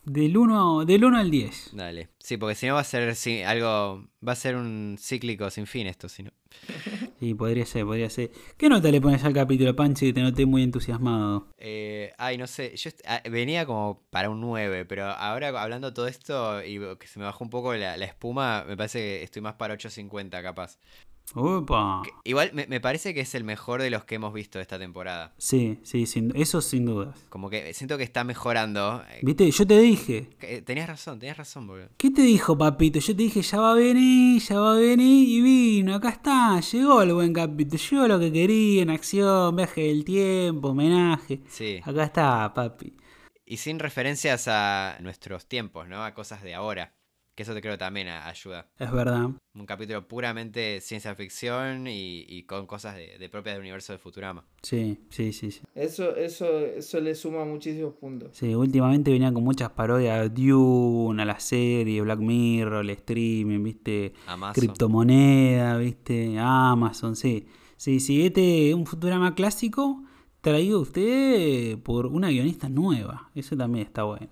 Del 1, del 1 al 10. Dale. Sí, porque si no va a ser sí, algo. Va a ser un cíclico sin fin esto, si no. Sí, podría ser, podría ser. ¿Qué nota le pones al capítulo, Panchi, que te noté muy entusiasmado? Eh, ay, no sé. Yo ah, venía como para un 9, pero ahora hablando todo esto y que se me bajó un poco la, la espuma, me parece que estoy más para 8.50 capaz. Opa. Igual me, me parece que es el mejor de los que hemos visto esta temporada. Sí, sí, sin, eso sin dudas. Como que siento que está mejorando. Eh, Viste, yo te dije. que- Tenías razón, tenías razón, boludo. ¿Qué te dijo, papito? Yo te dije, ya va a venir, ya va a venir y vino, acá está, llegó el buen capítulo, llegó lo que quería en acción, viaje del tiempo, homenaje. Sí. Acá está, papi. Y sin referencias a nuestros tiempos, ¿no? A cosas de ahora. Que eso te creo también ayuda. Es verdad. Un capítulo puramente ciencia ficción y, y con cosas de, de propias del universo de Futurama. Sí, sí, sí, sí. Eso, eso, eso le suma muchísimos puntos. Sí, últimamente venían con muchas parodias a Dune, a la serie, Black Mirror, el streaming, viste, Amazon. criptomoneda, viste, Amazon, sí. Sí, sí, este es un Futurama clásico traído a usted por una guionista nueva. Eso también está bueno.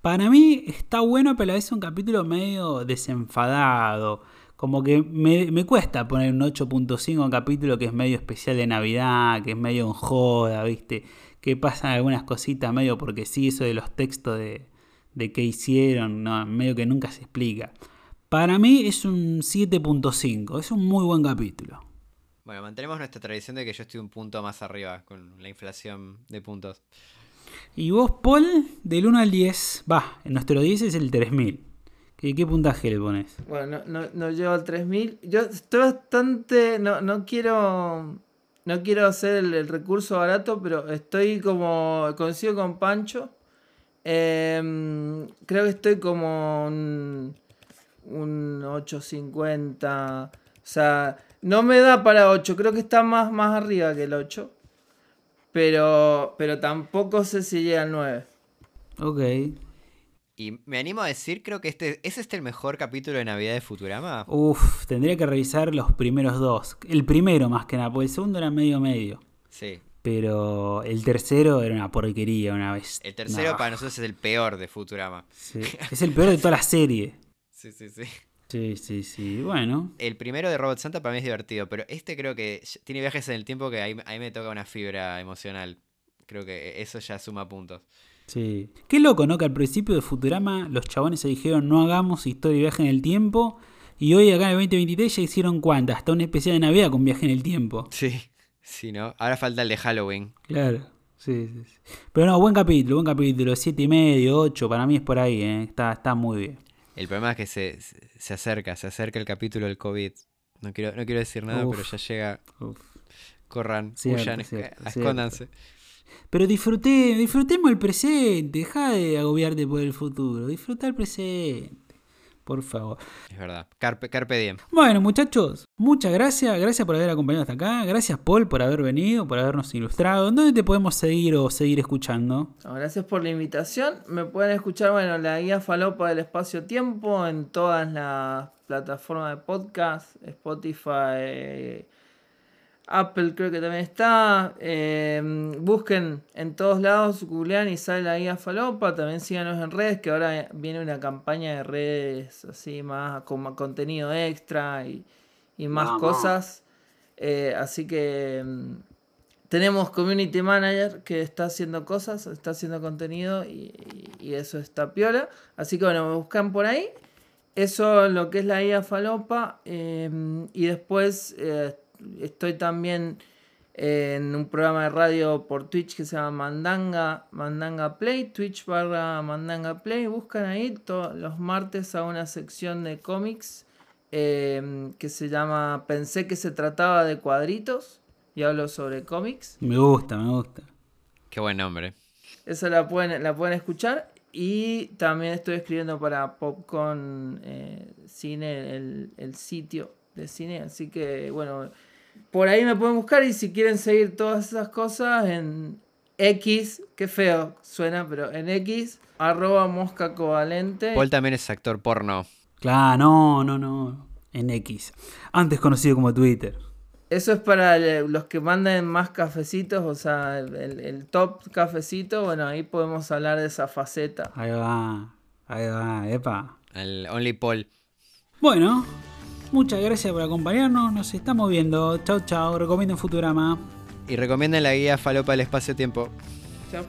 Para mí está bueno, pero es un capítulo medio desenfadado. Como que me, me cuesta poner un 8.5 a un capítulo que es medio especial de Navidad, que es medio en joda, ¿viste? Que pasan algunas cositas medio porque sí, eso de los textos de, de qué hicieron, medio que nunca se explica. Para mí es un 7.5, es un muy buen capítulo. Bueno, mantenemos nuestra tradición de que yo estoy un punto más arriba con la inflación de puntos. Y vos, Paul, del 1 al 10, va, nuestro 10 es el 3000. ¿Qué, qué puntaje le pones? Bueno, no, no, no llego al 3000. Yo estoy bastante. No, no quiero. No quiero hacer el, el recurso barato, pero estoy como. Coincido con Pancho. Em, creo que estoy como un, un 850. O sea, no me da para 8. Creo que está más, más arriba que el 8. Pero, pero tampoco sé si llega al 9. Ok. Y me animo a decir, creo que este es este el mejor capítulo de Navidad de Futurama. Uf, tendría que revisar los primeros dos. El primero más que nada, porque el segundo era medio medio. Sí. Pero el tercero era una porquería una vez. El tercero No, para nosotros es el peor de Futurama. sí. Es el peor de toda la serie. Sí, sí, sí. Sí, sí, sí. Bueno. El primero de Robot Santa para mí es divertido, pero este creo que tiene viajes en el tiempo que ahí, ahí me toca una fibra emocional. Creo que eso ya suma puntos. Sí. Qué loco, ¿no? Que al principio de Futurama los chabones se dijeron no hagamos historia y viaje en el tiempo. Y hoy acá en el 2023 ya hicieron cuántas, hasta una especial de Navidad con viaje en el tiempo. Sí, sí, ¿no? Ahora falta el de Halloween. Claro. Sí, sí, sí. Pero no, buen capítulo, buen capítulo. Siete y medio, 8, para mí es por ahí, ¿eh? Está, está muy bien. El problema es que se, se- acerca, se acerca el capítulo del COVID. No quiero, no quiero decir nada, Uf. pero ya llega. Uf. Corran, Cierto, huyan, cierto, esca- cierto. escóndanse. Pero disfruté, disfrutemos el presente, deja de agobiarte por el futuro, disfruta el presente, por favor. Es verdad. Carpe, carpe diem. Bueno muchachos, muchas gracias, gracias por haber acompañado hasta acá, gracias Paul por haber venido, por habernos ilustrado. ¿Dónde te podemos seguir o seguir escuchando? Gracias por la invitación. Me pueden escuchar, bueno, la guía falopa del espacio-tiempo en todas las plataformas de podcast, Spotify, Apple creo que también está. Eh, busquen en todos lados, googlean y sale la guía falopa. También síganos en redes, que ahora viene una campaña de redes así más con más contenido extra y, y más cosas. Eh, así que mm, tenemos community manager que está haciendo cosas, está haciendo contenido y, y- y eso está piola. Así que bueno, me buscan por ahí. Eso lo que es la guía falopa. eh, y después estoy también en un programa de radio por Twitch que se llama Mandanga, Mandanga Play, Twitch barra Mandanga Play. Buscan ahí todos los martes a una sección de cómics eh, que se llama Pensé que se trataba de cuadritos y hablo sobre cómics. Me gusta, me gusta. Qué buen nombre. Esa la pueden, la pueden escuchar. Y también estoy escribiendo para Popcorn eh, Cine, el, el sitio de cine. Así que, bueno, por ahí me pueden buscar. Y si quieren seguir todas esas cosas en X, qué feo suena, pero en X, arroba mosca covalente. Paul también es actor porno. Claro, no, no, no. En X. Antes conocido como Twitter. Eso es para los que manden más cafecitos, o sea, el, el- el top cafecito. Bueno, ahí podemos hablar de esa faceta. Ahí va, ahí va, epa. El Only Paul. Bueno, muchas gracias por acompañarnos. Nos estamos viendo. Chau, chau. Recomienden Futurama. Y recomienden la guía Falopa del espacio-tiempo. Chao.